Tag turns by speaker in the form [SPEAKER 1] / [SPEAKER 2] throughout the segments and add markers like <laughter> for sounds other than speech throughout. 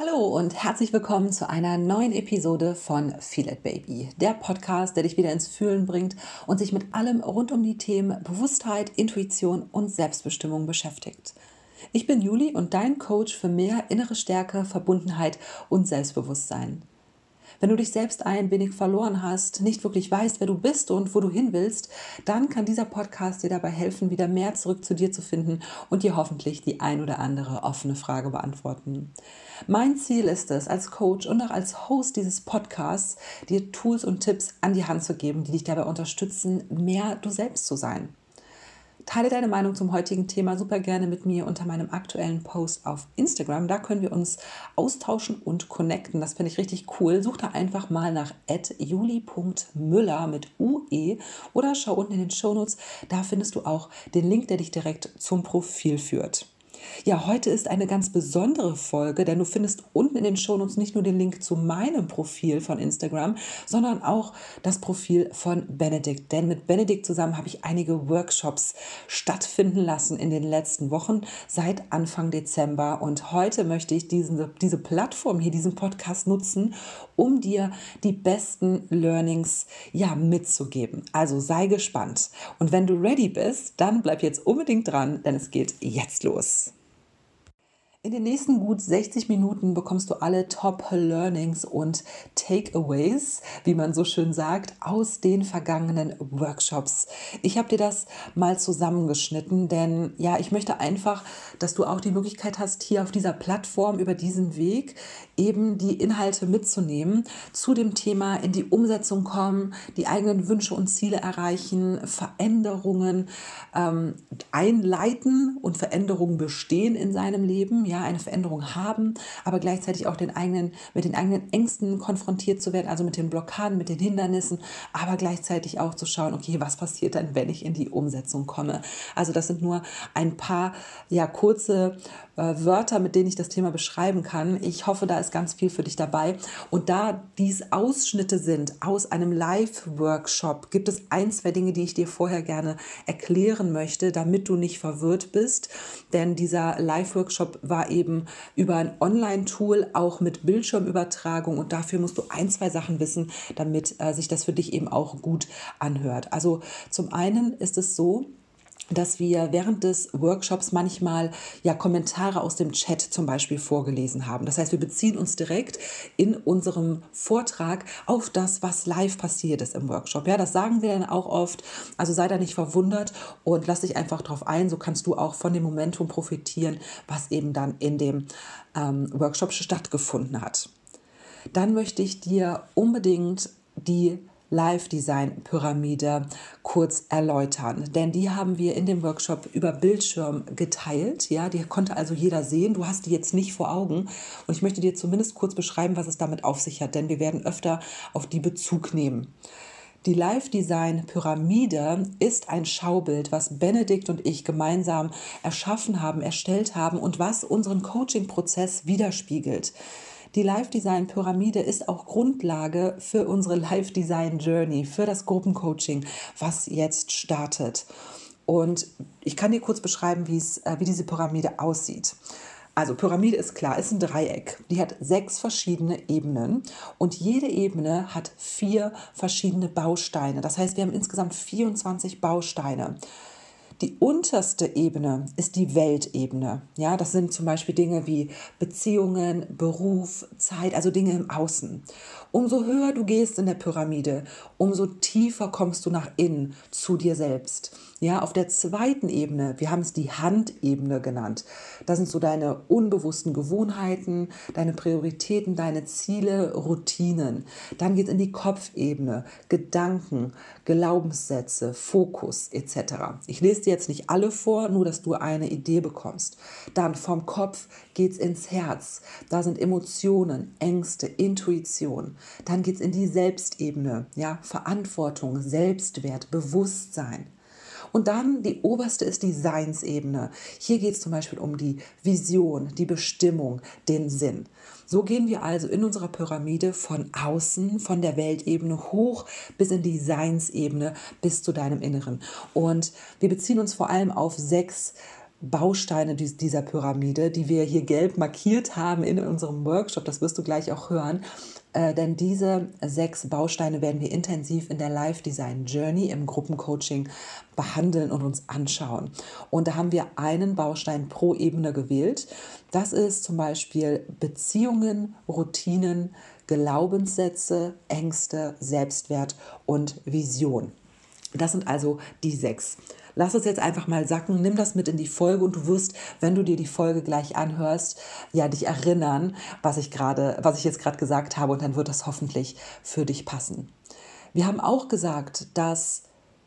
[SPEAKER 1] Hallo und herzlich willkommen zu einer neuen Episode von Feel It Baby, der Podcast, der dich wieder ins Fühlen bringt und sich mit allem rund um die Themen Bewusstheit, Intuition und Selbstbestimmung beschäftigt. Ich bin Juli und dein Coach für mehr innere Stärke, Verbundenheit und Selbstbewusstsein. Wenn du dich selbst ein wenig verloren hast, nicht wirklich weißt, wer du bist und wo du hin willst, dann kann dieser Podcast dir dabei helfen, wieder mehr zurück zu dir zu finden und dir hoffentlich die ein oder andere offene Frage beantworten. Mein Ziel ist es, als Coach und auch als Host dieses Podcasts, dir Tools und Tipps an die Hand zu geben, die dich dabei unterstützen, mehr du selbst zu sein. Teile deine Meinung zum heutigen Thema super gerne mit mir unter meinem aktuellen Post auf Instagram. Da können wir uns austauschen und connecten. Das finde ich richtig cool. Such da einfach mal nach juli.müller mit UE oder schau unten in den Shownotes. Da findest du auch den Link, der dich direkt zum Profil führt. Ja, heute ist eine ganz besondere Folge, denn du findest unten in den Shownotes nicht nur den Link zu meinem Profil von Instagram, sondern auch das Profil von Benedikt. Denn mit Benedikt zusammen habe ich einige Workshops stattfinden lassen in den letzten Wochen seit Anfang Dezember. Und heute möchte ich diesen, diese Plattform hier, diesen Podcast nutzen, um dir die besten Learnings ja mitzugeben. Also sei gespannt. Und wenn du ready bist, dann bleib jetzt unbedingt dran, denn es geht jetzt los. In den nächsten gut 60 Minuten bekommst du alle Top Learnings und Takeaways, wie man so schön sagt, aus den vergangenen Workshops. Ich habe dir das mal zusammengeschnitten, denn ja, ich möchte einfach, dass du auch die Möglichkeit hast, hier auf dieser Plattform über diesen Weg eben die Inhalte mitzunehmen, zu dem Thema in die Umsetzung kommen, die eigenen Wünsche und Ziele erreichen, Veränderungen ähm, einleiten und Veränderungen bestehen in seinem Leben ja, eine Veränderung haben, aber gleichzeitig auch den eigenen, mit den eigenen Ängsten konfrontiert zu werden, also mit den Blockaden, mit den Hindernissen, aber gleichzeitig auch zu schauen, okay, was passiert dann, wenn ich in die Umsetzung komme? Also das sind nur ein paar ja kurze äh, Wörter, mit denen ich das Thema beschreiben kann. Ich hoffe, da ist ganz viel für dich dabei. Und da dies Ausschnitte sind aus einem Live-Workshop, gibt es ein, zwei Dinge, die ich dir vorher gerne erklären möchte, damit du nicht verwirrt bist. Denn dieser Live-Workshop war eben über ein Online-Tool, auch mit Bildschirmübertragung. Und dafür musst du ein, zwei Sachen wissen, damit äh, sich das für dich eben auch gut anhört. Also zum einen ist es so, dass wir während des Workshops manchmal ja Kommentare aus dem Chat zum Beispiel vorgelesen haben. Das heißt, wir beziehen uns direkt in unserem Vortrag auf das, was live passiert ist im Workshop. Ja, das sagen wir dann auch oft. Also sei da nicht verwundert und lass dich einfach drauf ein. So kannst du auch von dem Momentum profitieren, was eben dann in dem ähm, Workshop stattgefunden hat. Dann möchte ich dir unbedingt die Live-Design-Pyramide kurz erläutern. Denn die haben wir in dem Workshop über Bildschirm geteilt. Ja, die konnte also jeder sehen. Du hast die jetzt nicht vor Augen. Und ich möchte dir zumindest kurz beschreiben, was es damit auf sich hat, denn wir werden öfter auf die Bezug nehmen. Die Live-Design-Pyramide ist ein Schaubild, was Benedikt und ich gemeinsam erschaffen haben, erstellt haben und was unseren Coaching-Prozess widerspiegelt. Die Live Design Pyramide ist auch Grundlage für unsere <laughs> Live Design Journey, für das Gruppencoaching, was jetzt startet. Und ich kann dir kurz beschreiben, wie, es, äh, wie diese Pyramide aussieht. Also Pyramide ist klar, ist ein Dreieck. Die hat sechs verschiedene Ebenen und jede Ebene hat vier verschiedene Bausteine. Das heißt, wir haben insgesamt 24 Bausteine. Die unterste Ebene ist die Weltebene. Ja, das sind zum Beispiel Dinge wie Beziehungen, Beruf, Zeit, also Dinge im Außen. Umso höher du gehst in der Pyramide, umso tiefer kommst du nach innen zu dir selbst. Ja, auf der zweiten Ebene, wir haben es die Handebene genannt. Das sind so deine unbewussten Gewohnheiten, deine Prioritäten, deine Ziele, Routinen. Dann geht es in die Kopfebene, Gedanken, Glaubenssätze, Fokus etc. Ich lese dir jetzt nicht alle vor, nur dass du eine Idee bekommst. Dann vom Kopf geht es ins Herz. Da sind Emotionen, Ängste, Intuition. Dann geht es in die Selbstebene, ja, Verantwortung, Selbstwert, Bewusstsein. Und dann die oberste ist die Seinsebene. Hier geht es zum Beispiel um die Vision, die Bestimmung, den Sinn. So gehen wir also in unserer Pyramide von außen, von der Weltebene hoch bis in die Seinsebene, bis zu deinem Inneren. Und wir beziehen uns vor allem auf sechs Bausteine dieser Pyramide, die wir hier gelb markiert haben in unserem Workshop. Das wirst du gleich auch hören. Äh, denn diese sechs Bausteine werden wir intensiv in der Live Design Journey im Gruppencoaching behandeln und uns anschauen. Und da haben wir einen Baustein pro Ebene gewählt. Das ist zum Beispiel Beziehungen, Routinen, Glaubenssätze, Ängste, Selbstwert und Vision. Das sind also die sechs. Lass es jetzt einfach mal sacken, nimm das mit in die Folge und du wirst, wenn du dir die Folge gleich anhörst, ja, dich erinnern, was ich gerade, was ich jetzt gerade gesagt habe und dann wird das hoffentlich für dich passen. Wir haben auch gesagt, dass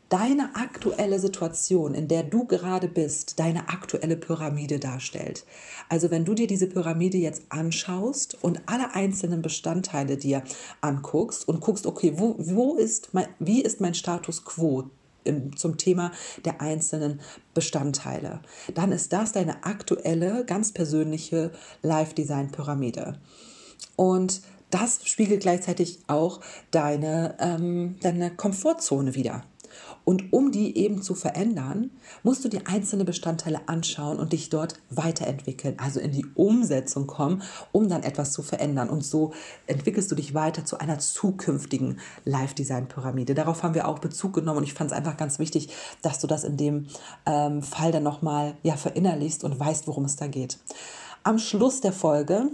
[SPEAKER 1] deine aktuelle Situation, in der du gerade bist, deine aktuelle Pyramide darstellt. Also wenn du dir diese Pyramide jetzt anschaust und alle einzelnen Bestandteile dir anguckst und guckst, okay, wo, wo ist mein, wie ist mein Status quo im, zum Thema der einzelnen Bestandteile. Dann ist das deine aktuelle, ganz persönliche Live-Design-Pyramide. Und das spiegelt gleichzeitig auch deine, ähm, deine Komfortzone wieder. Und um die eben zu verändern, musst du dir einzelne Bestandteile anschauen und dich dort weiterentwickeln, also in die Umsetzung kommen, um dann etwas zu verändern. Und so entwickelst du dich weiter zu einer zukünftigen Live-Design-Pyramide. Darauf haben wir auch Bezug genommen und ich fand es einfach ganz wichtig, dass du das in dem ähm, Fall dann nochmal ja, verinnerlichst und weißt, worum es da geht. Am Schluss der Folge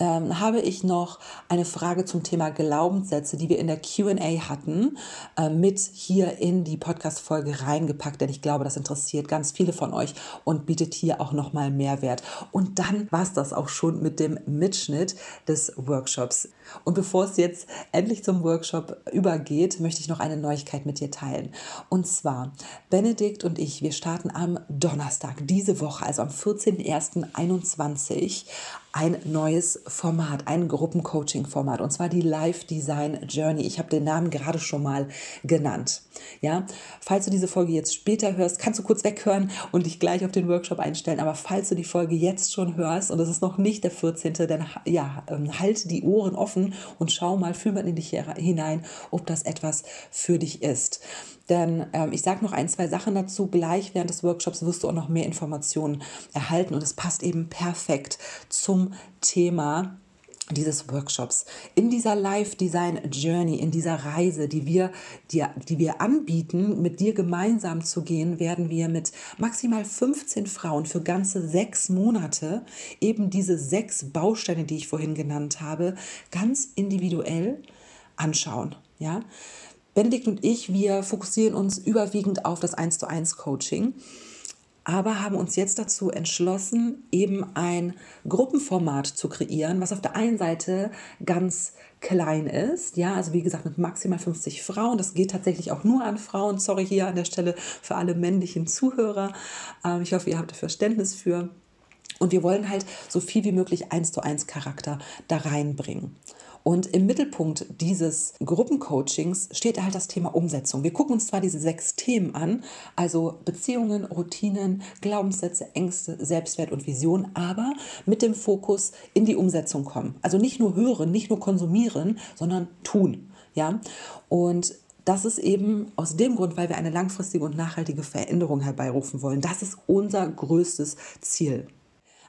[SPEAKER 1] ähm, habe ich noch eine Frage zum Thema Glaubenssätze, die wir in der QA hatten, äh, mit hier in die Podcast-Folge reingepackt, denn ich glaube, das interessiert ganz viele von euch und bietet hier auch nochmal Mehrwert. Und dann war es das auch schon mit dem Mitschnitt des Workshops. Und bevor es jetzt endlich zum Workshop übergeht, möchte ich noch eine Neuigkeit mit dir teilen. Und zwar, Benedikt und ich, wir starten am Donnerstag diese Woche, also am 14.01.21, ein neues Format, ein Gruppencoaching-Format, und zwar die Live Design Journey. Ich habe den Namen gerade schon mal genannt. Ja, falls du diese Folge jetzt später hörst, kannst du kurz weghören und dich gleich auf den Workshop einstellen. Aber falls du die Folge jetzt schon hörst und es ist noch nicht der 14., dann ja, ähm, halte die Ohren offen und schau mal, fühl mal in dich hinein, ob das etwas für dich ist. Denn ähm, ich sage noch ein, zwei Sachen dazu. Gleich während des Workshops wirst du auch noch mehr Informationen erhalten und es passt eben perfekt zum Thema dieses Workshops. In dieser Live Design Journey, in dieser Reise, die wir, die, die wir anbieten, mit dir gemeinsam zu gehen, werden wir mit maximal 15 Frauen für ganze sechs Monate eben diese sechs Bausteine, die ich vorhin genannt habe, ganz individuell anschauen. Ja, Benedikt und ich, wir fokussieren uns überwiegend auf das 1 zu 1 Coaching, aber haben uns jetzt dazu entschlossen, eben ein Gruppenformat zu kreieren, was auf der einen Seite ganz klein ist, ja, also wie gesagt mit maximal 50 Frauen. Das geht tatsächlich auch nur an Frauen. Sorry hier an der Stelle für alle männlichen Zuhörer. Ähm, ich hoffe, ihr habt Verständnis für. Und wir wollen halt so viel wie möglich eins zu eins Charakter da reinbringen. Und im Mittelpunkt dieses Gruppencoachings steht halt das Thema Umsetzung. Wir gucken uns zwar diese sechs Themen an, also Beziehungen, Routinen, Glaubenssätze, Ängste, Selbstwert und Vision, aber mit dem Fokus in die Umsetzung kommen. Also nicht nur hören, nicht nur konsumieren, sondern tun. Ja? Und das ist eben aus dem Grund, weil wir eine langfristige und nachhaltige Veränderung herbeirufen wollen. Das ist unser größtes Ziel.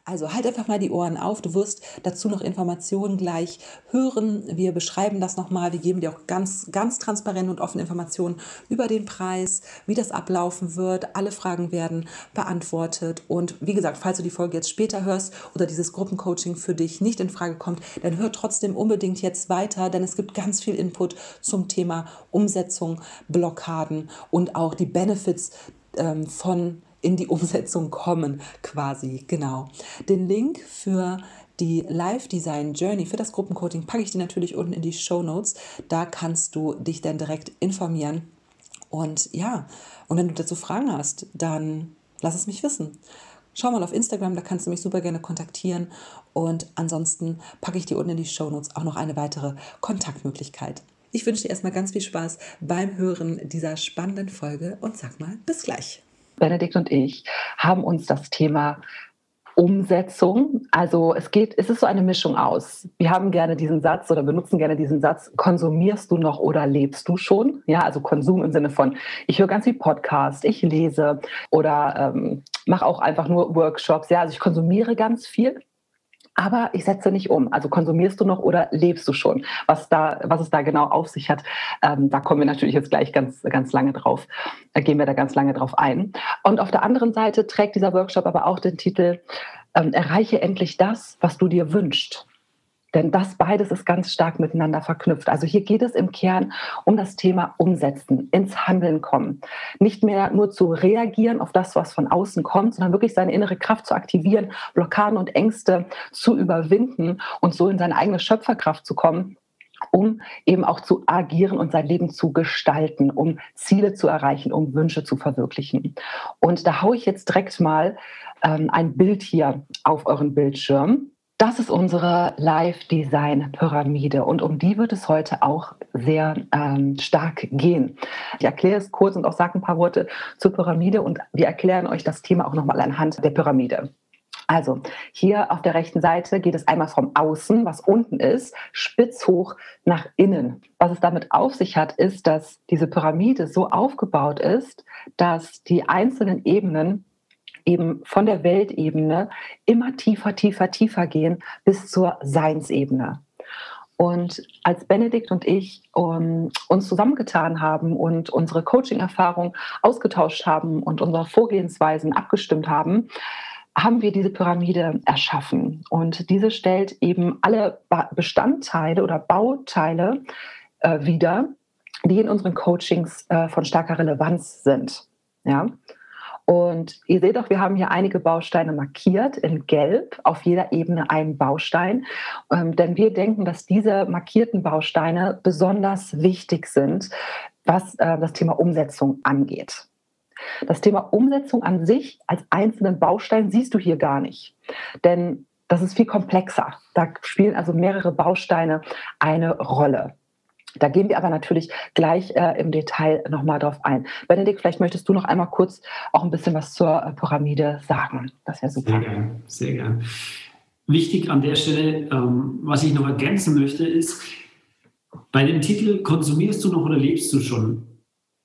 [SPEAKER 1] Also halt einfach mal die Ohren auf. Du wirst dazu noch Informationen gleich hören. Wir beschreiben das nochmal. Wir geben dir auch ganz, ganz transparent und offene Informationen über den Preis, wie das ablaufen wird. Alle Fragen werden beantwortet. Und wie gesagt, falls du die Folge jetzt später hörst oder dieses Gruppencoaching für dich nicht in Frage kommt, dann hör trotzdem unbedingt jetzt weiter, denn es gibt ganz viel Input zum Thema Umsetzung, Blockaden und auch die Benefits ähm, von in die Umsetzung kommen, quasi. Genau. Den Link für die Live Design Journey für das Gruppencoaching packe ich dir natürlich unten in die Show Notes. Da kannst du dich dann direkt informieren. Und ja, und wenn du dazu Fragen hast, dann lass es mich wissen. Schau mal auf Instagram, da kannst du mich super gerne kontaktieren. Und ansonsten packe ich dir unten in die Show Notes auch noch eine weitere Kontaktmöglichkeit. Ich wünsche dir erstmal ganz viel Spaß beim Hören dieser spannenden Folge und sag mal bis gleich.
[SPEAKER 2] Benedikt und ich haben uns das Thema
[SPEAKER 1] Umsetzung. Also es geht, es ist so eine Mischung aus. Wir haben gerne diesen Satz oder benutzen gerne diesen Satz, konsumierst du noch oder lebst du schon? Ja, also Konsum im Sinne von, ich höre ganz viel Podcast, ich lese oder ähm, mache auch einfach nur Workshops. Ja, also ich konsumiere ganz viel aber ich setze nicht um. Also konsumierst du noch oder lebst du schon? Was, da, was es da genau auf sich hat, ähm, da kommen wir natürlich jetzt gleich ganz, ganz lange drauf, äh, gehen wir da ganz lange drauf ein. Und auf der anderen Seite trägt dieser Workshop aber auch den Titel ähm, Erreiche endlich das, was du dir wünschst. Denn das beides ist ganz stark miteinander verknüpft. Also hier geht es im Kern um das Thema Umsetzen, ins Handeln kommen. Nicht mehr nur zu reagieren auf das, was von außen kommt, sondern wirklich seine innere Kraft zu aktivieren, Blockaden und Ängste zu überwinden und so in seine eigene Schöpferkraft zu kommen um eben auch zu agieren und sein Leben zu gestalten, um Ziele zu erreichen, um Wünsche zu verwirklichen. Und da haue ich jetzt direkt mal ähm, ein Bild hier auf euren Bildschirm. Das ist unsere Live-Design-Pyramide und um die wird es heute auch sehr ähm, stark gehen. Ich erkläre es kurz und auch sage ein paar Worte zur Pyramide und wir erklären euch das Thema auch nochmal anhand der Pyramide. Also hier auf der rechten Seite geht es einmal vom Außen, was unten ist, spitz hoch nach innen. Was es damit auf sich hat, ist, dass diese Pyramide so aufgebaut ist, dass die einzelnen Ebenen eben von der Weltebene immer tiefer, tiefer, tiefer gehen bis zur Seinsebene. Und als Benedikt und ich um, uns zusammengetan haben und unsere Coaching-Erfahrung ausgetauscht haben und unsere Vorgehensweisen abgestimmt haben, haben wir diese Pyramide erschaffen. Und diese stellt eben alle Bestandteile oder Bauteile äh, wieder, die in unseren Coachings äh, von starker Relevanz sind. Ja? Und ihr seht auch, wir haben hier einige Bausteine markiert in Gelb, auf jeder Ebene ein Baustein. Ähm, denn wir denken, dass diese markierten Bausteine besonders wichtig sind, was äh, das Thema Umsetzung angeht. Das Thema Umsetzung an sich als einzelnen Baustein siehst du hier gar nicht. Denn das ist viel komplexer. Da spielen also mehrere Bausteine eine Rolle. Da gehen wir aber natürlich gleich äh, im Detail nochmal drauf ein. Benedikt, vielleicht möchtest du noch einmal kurz auch ein bisschen was zur äh, Pyramide sagen. Das wäre super.
[SPEAKER 3] Sehr gern, sehr gern. Wichtig an der Stelle, ähm, was ich noch ergänzen möchte, ist, bei dem Titel Konsumierst du noch oder lebst du schon?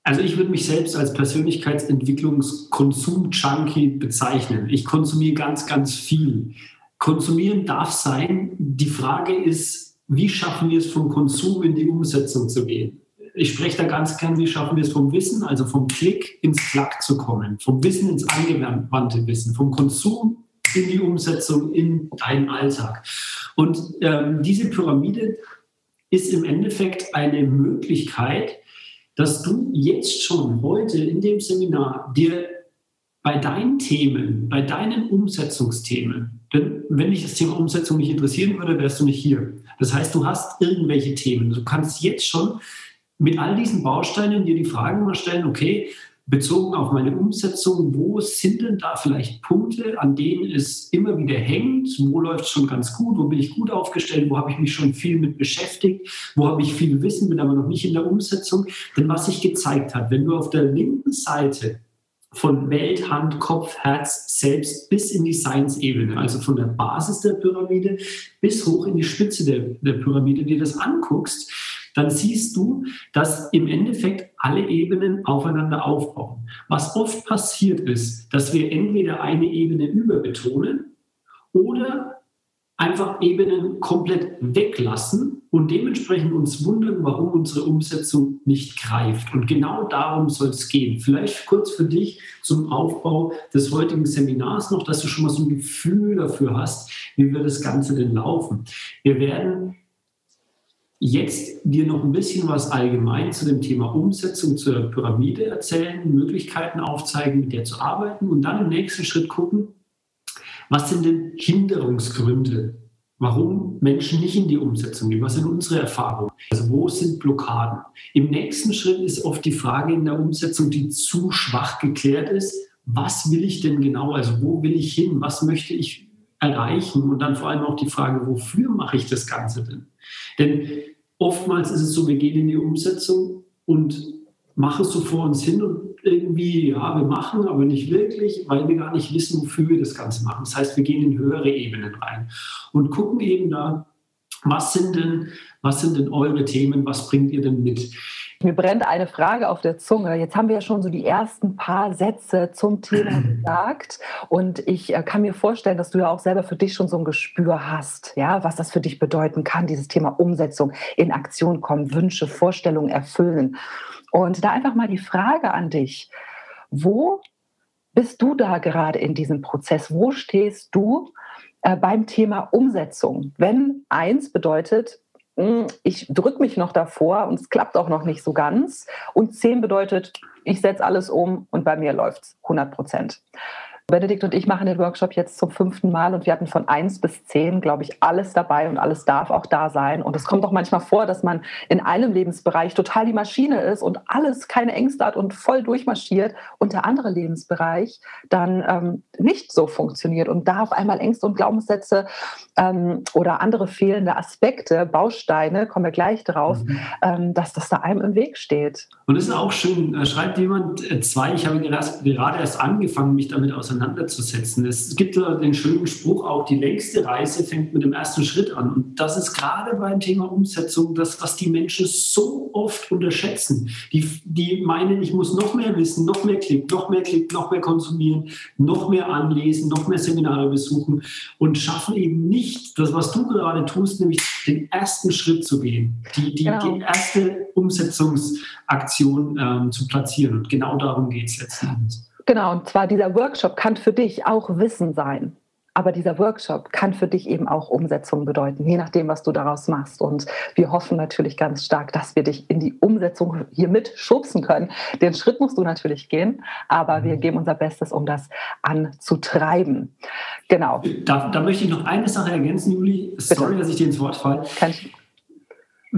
[SPEAKER 3] Also ich würde mich selbst als Persönlichkeitsentwicklungskonsum-Junkie bezeichnen. Ich konsumiere ganz, ganz viel. Konsumieren darf sein. Die Frage ist, wie schaffen wir es vom Konsum in die Umsetzung zu gehen? Ich spreche da ganz gern, wie schaffen wir es vom Wissen, also vom Klick ins Klack zu kommen, vom Wissen ins angewandte Wissen, vom Konsum in die Umsetzung in deinen Alltag. Und ähm, diese Pyramide ist im Endeffekt eine Möglichkeit, dass du jetzt schon heute in dem Seminar dir bei deinen Themen, bei deinen Umsetzungsthemen, denn wenn dich das Thema Umsetzung nicht interessieren würde, wärst du nicht hier. Das heißt, du hast irgendwelche Themen. Du kannst jetzt schon mit all diesen Bausteinen dir die Fragen mal stellen, okay, bezogen auf meine Umsetzung, wo sind denn da vielleicht Punkte, an denen es immer wieder hängt? Wo läuft es schon ganz gut? Wo bin ich gut aufgestellt? Wo habe ich mich schon viel mit beschäftigt? Wo habe ich viel Wissen, bin aber noch nicht in der Umsetzung? Denn was sich gezeigt hat, wenn du auf der linken Seite von Welt, Hand, Kopf, Herz selbst bis in die Science-Ebene, also von der Basis der Pyramide bis hoch in die Spitze der, der Pyramide, dir das anguckst, dann siehst du, dass im Endeffekt alle Ebenen aufeinander aufbauen. Was oft passiert ist, dass wir entweder eine Ebene überbetonen oder einfach Ebenen komplett weglassen und dementsprechend uns wundern, warum unsere Umsetzung nicht greift. Und genau darum soll es gehen. Vielleicht kurz für dich zum Aufbau des heutigen Seminars noch, dass du schon mal so ein Gefühl dafür hast, wie wird das Ganze denn laufen. Wir werden jetzt dir noch ein bisschen was allgemein zu dem Thema Umsetzung zur Pyramide erzählen, Möglichkeiten aufzeigen, mit der zu arbeiten und dann im nächsten Schritt gucken, was sind denn Hinderungsgründe, warum Menschen nicht in die Umsetzung gehen? Was sind unsere Erfahrungen? Also wo sind Blockaden? Im nächsten Schritt ist oft die Frage in der Umsetzung, die zu schwach geklärt ist. Was will ich denn genau? Also wo will ich hin? Was möchte ich erreichen? Und dann vor allem auch die Frage, wofür mache ich das Ganze denn? Denn oftmals ist es so, wir gehen in die Umsetzung und machen es so vor uns hin und irgendwie, ja, wir machen, aber nicht wirklich, weil wir gar nicht wissen, wofür wir das Ganze machen. Das heißt, wir gehen in höhere Ebenen rein und gucken eben da, was sind denn, was sind denn eure Themen, was bringt ihr denn mit?
[SPEAKER 1] Mir brennt eine Frage auf der Zunge. Jetzt haben wir ja schon so die ersten paar Sätze zum Thema <clears throat> gesagt. Und ich äh, kann mir vorstellen, dass du ja auch selber für dich schon so ein Gespür hast, ja, was das für dich bedeuten kann, dieses Thema Umsetzung, in Aktion kommen, Wünsche, Vorstellungen erfüllen. Und da einfach mal die Frage an dich. Wo bist du da gerade in diesem Prozess? Wo stehst du äh, beim Thema Umsetzung? Wenn eins bedeutet, hm, ich drücke mich noch davor und es klappt auch noch nicht so ganz. Und zehn bedeutet, ich setze alles um und bei mir läuft es 100 Prozent. Benedikt und ich machen den Workshop jetzt zum fünften Mal und wir hatten von eins bis zehn, glaube ich, alles dabei und alles darf auch da sein. Und es kommt auch manchmal vor, dass man in einem Lebensbereich total die Maschine ist und alles keine Ängste hat und voll durchmarschiert und der andere Lebensbereich dann ähm, nicht so funktioniert und da auf einmal Ängste und Glaubenssätze ähm, oder andere fehlende Aspekte, Bausteine, kommen wir gleich drauf, mhm. ähm, dass das da einem im Weg steht.
[SPEAKER 3] Und es ist auch schön, da schreibt jemand äh, zwei, ich habe gerade erst angefangen, mich damit auseinanderzusetzen auseinanderzusetzen. Es gibt den schönen Spruch auch, die längste Reise fängt mit dem ersten Schritt an. Und das ist gerade beim Thema Umsetzung das, was die Menschen so oft unterschätzen. Die, die meinen, ich muss noch mehr wissen, noch mehr klicken, noch mehr klicken, noch mehr konsumieren, noch mehr anlesen, noch mehr Seminare besuchen und schaffen eben nicht das, was du gerade tust, nämlich den ersten Schritt zu gehen, die, die, genau. die erste Umsetzungsaktion ähm, zu platzieren. Und genau darum geht es letzten Endes.
[SPEAKER 1] Genau, und zwar dieser Workshop kann für dich auch Wissen sein. Aber dieser Workshop kann für dich eben auch Umsetzung bedeuten, je nachdem, was du daraus machst. Und wir hoffen natürlich ganz stark, dass wir dich in die Umsetzung hier mit schubsen können. Den Schritt musst du natürlich gehen, aber wir mhm. geben unser Bestes, um das anzutreiben. Genau.
[SPEAKER 3] Da, da möchte ich noch eine Sache ergänzen, Juli. Sorry, Bitte. dass ich dir ins Wort falle. Kann ich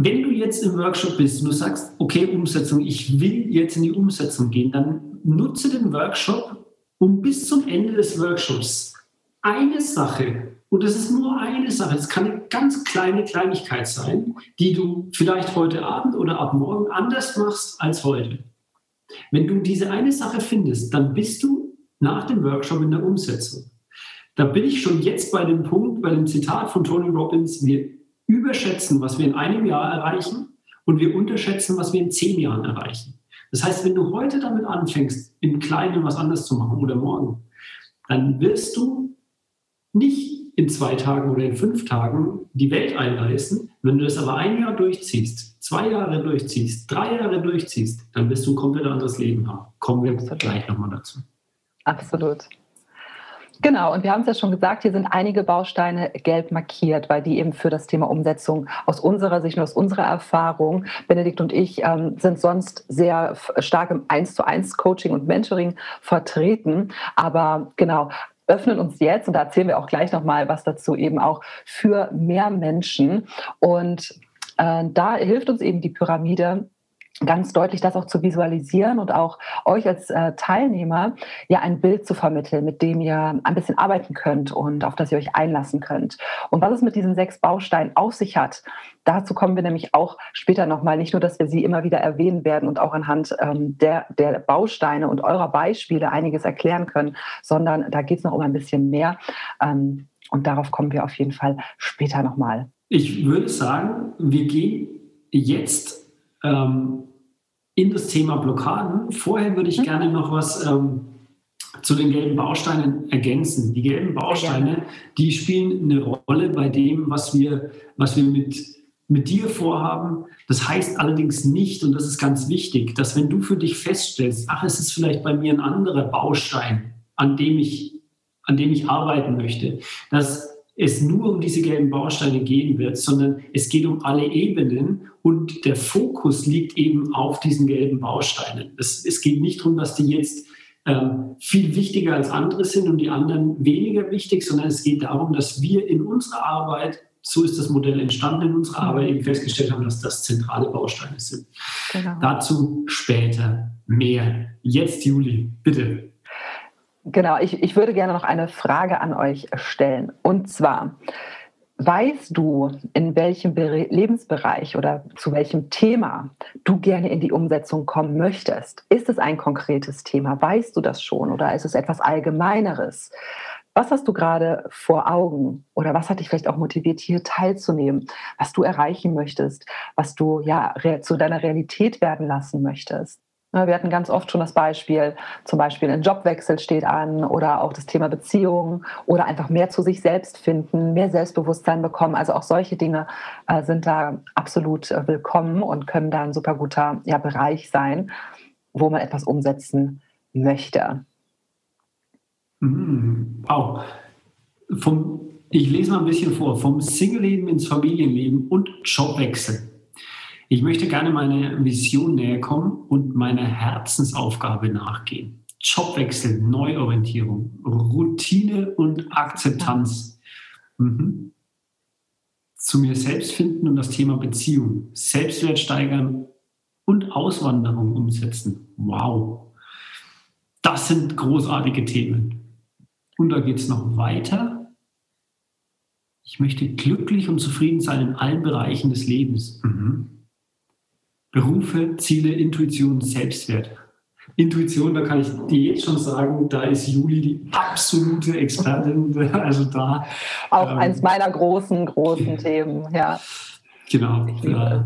[SPEAKER 3] wenn du jetzt im Workshop bist und du sagst, okay, Umsetzung, ich will jetzt in die Umsetzung gehen, dann nutze den Workshop, um bis zum Ende des Workshops eine Sache, und das ist nur eine Sache, es kann eine ganz kleine Kleinigkeit sein, die du vielleicht heute Abend oder ab morgen anders machst als heute. Wenn du diese eine Sache findest, dann bist du nach dem Workshop in der Umsetzung. Da bin ich schon jetzt bei dem Punkt, bei dem Zitat von Tony Robbins, wir überschätzen, was wir in einem Jahr erreichen und wir unterschätzen, was wir in zehn Jahren erreichen. Das heißt, wenn du heute damit anfängst, im Kleinen was anderes zu machen oder morgen, dann wirst du nicht in zwei Tagen oder in fünf Tagen die Welt einreißen. Wenn du das aber ein Jahr durchziehst, zwei Jahre durchziehst, drei Jahre durchziehst, dann wirst du ein komplett anderes Leben haben. Kommen wir gleich nochmal dazu.
[SPEAKER 1] Absolut. Genau, und wir haben es ja schon gesagt, hier sind einige Bausteine gelb markiert, weil die eben für das Thema Umsetzung aus unserer Sicht und aus unserer Erfahrung, Benedikt und ich ähm, sind sonst sehr stark im 1 zu 1 Coaching und Mentoring vertreten. Aber genau, öffnen uns jetzt, und da erzählen wir auch gleich nochmal was dazu, eben auch für mehr Menschen. Und äh, da hilft uns eben die Pyramide, ganz deutlich das auch zu visualisieren und auch euch als äh, Teilnehmer ja ein Bild zu vermitteln, mit dem ihr ein bisschen arbeiten könnt und auf das ihr euch einlassen könnt. Und was es mit diesen sechs Bausteinen auf sich hat, dazu kommen wir nämlich auch später nochmal. Nicht nur, dass wir sie immer wieder erwähnen werden und auch anhand ähm, der, der Bausteine und eurer Beispiele einiges erklären können, sondern da geht es noch um ein bisschen mehr. Ähm, und darauf kommen wir auf jeden Fall später nochmal.
[SPEAKER 3] Ich würde sagen, wir gehen jetzt ähm, in das Thema Blockaden. Vorher würde ich mhm. gerne noch was ähm, zu den gelben Bausteinen ergänzen. Die gelben Bausteine, die spielen eine Rolle bei dem, was wir, was wir mit, mit dir vorhaben. Das heißt allerdings nicht, und das ist ganz wichtig, dass wenn du für dich feststellst, ach, es ist vielleicht bei mir ein anderer Baustein, an dem ich, an dem ich arbeiten möchte, dass es nur um diese gelben Bausteine gehen wird, sondern es geht um alle Ebenen und der Fokus liegt eben auf diesen gelben Bausteinen. Es, es geht nicht darum, dass die jetzt ähm, viel wichtiger als andere sind und die anderen weniger wichtig, sondern es geht darum, dass wir in unserer Arbeit, so ist das Modell entstanden, in unserer Arbeit eben festgestellt haben, dass das zentrale Bausteine sind. Genau. Dazu später mehr. Jetzt, Juli, bitte.
[SPEAKER 1] Genau, ich, ich würde gerne noch eine Frage an euch stellen. Und zwar, Weißt du, in welchem Lebensbereich oder zu welchem Thema du gerne in die Umsetzung kommen möchtest? Ist es ein konkretes Thema? Weißt du das schon oder ist es etwas Allgemeineres? Was hast du gerade vor Augen oder was hat dich vielleicht auch motiviert, hier teilzunehmen, was du erreichen möchtest, was du ja zu deiner Realität werden lassen möchtest? Ne, wir hatten ganz oft schon das Beispiel, zum Beispiel ein Jobwechsel steht an oder auch das Thema Beziehung oder einfach mehr zu sich selbst finden, mehr Selbstbewusstsein bekommen. Also auch solche Dinge äh, sind da absolut äh, willkommen und können da ein super guter ja, Bereich sein, wo man etwas umsetzen möchte.
[SPEAKER 3] Mhm. Wow. Vom, ich lese mal ein bisschen vor. Vom Single-Leben ins Familienleben und Jobwechsel. Ich möchte gerne meiner Vision näher kommen und meiner Herzensaufgabe nachgehen. Jobwechsel, Neuorientierung, Routine und Akzeptanz. Mhm. Zu mir selbst finden und das Thema Beziehung, Selbstwert steigern und Auswanderung umsetzen. Wow. Das sind großartige Themen. Und da geht es noch weiter. Ich möchte glücklich und zufrieden sein in allen Bereichen des Lebens. Mhm. Berufe, Ziele, Intuition, Selbstwert. Intuition, da kann ich dir jetzt schon sagen, da ist Juli die absolute Expertin. <laughs> Also da.
[SPEAKER 1] Auch ähm, eins meiner großen, großen Themen, ja.
[SPEAKER 3] Genau. Ja.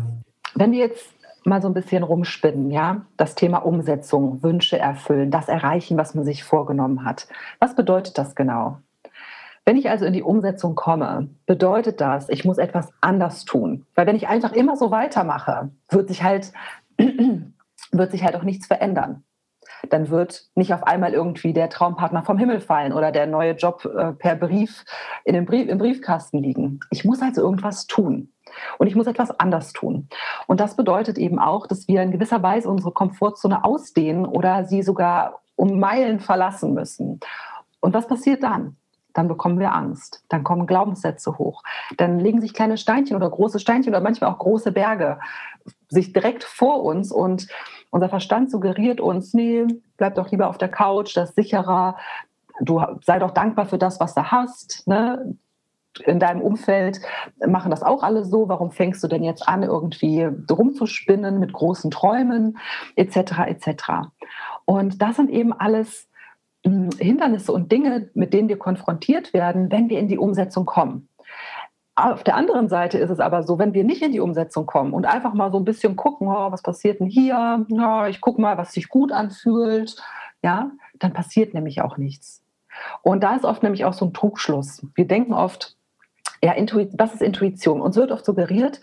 [SPEAKER 1] Wenn wir jetzt mal so ein bisschen rumspinnen, ja, das Thema Umsetzung, Wünsche erfüllen, das erreichen, was man sich vorgenommen hat. Was bedeutet das genau? Wenn ich also in die Umsetzung komme, bedeutet das, ich muss etwas anders tun. Weil wenn ich einfach immer so weitermache, wird sich halt, <clears throat> wird sich halt auch nichts verändern. Dann wird nicht auf einmal irgendwie der Traumpartner vom Himmel fallen oder der neue Job äh, per Brief, in den Brief im Briefkasten liegen. Ich muss also irgendwas tun. Und ich muss etwas anders tun. Und das bedeutet eben auch, dass wir in gewisser Weise unsere Komfortzone ausdehnen oder sie sogar um Meilen verlassen müssen. Und was passiert dann? Dann bekommen wir Angst. Dann kommen Glaubenssätze hoch. Dann legen sich kleine Steinchen oder große Steinchen oder manchmal auch große Berge sich direkt vor uns und unser Verstand suggeriert uns, nee, bleib doch lieber auf der Couch, das ist sicherer. Du sei doch dankbar für das, was du hast. Ne? in deinem Umfeld machen das auch alle so. Warum fängst du denn jetzt an, irgendwie rumzuspinnen mit großen Träumen etc. etc. Und das sind eben alles Hindernisse und Dinge, mit denen wir konfrontiert werden, wenn wir in die Umsetzung kommen. Auf der anderen Seite ist es aber so, wenn wir nicht in die Umsetzung kommen und einfach mal so ein bisschen gucken, oh, was passiert denn hier? Oh, ich gucke mal, was sich gut anfühlt, ja, dann passiert nämlich auch nichts. Und da ist oft nämlich auch so ein Trugschluss. Wir denken oft, ja, was ist Intuition? Uns wird oft suggeriert,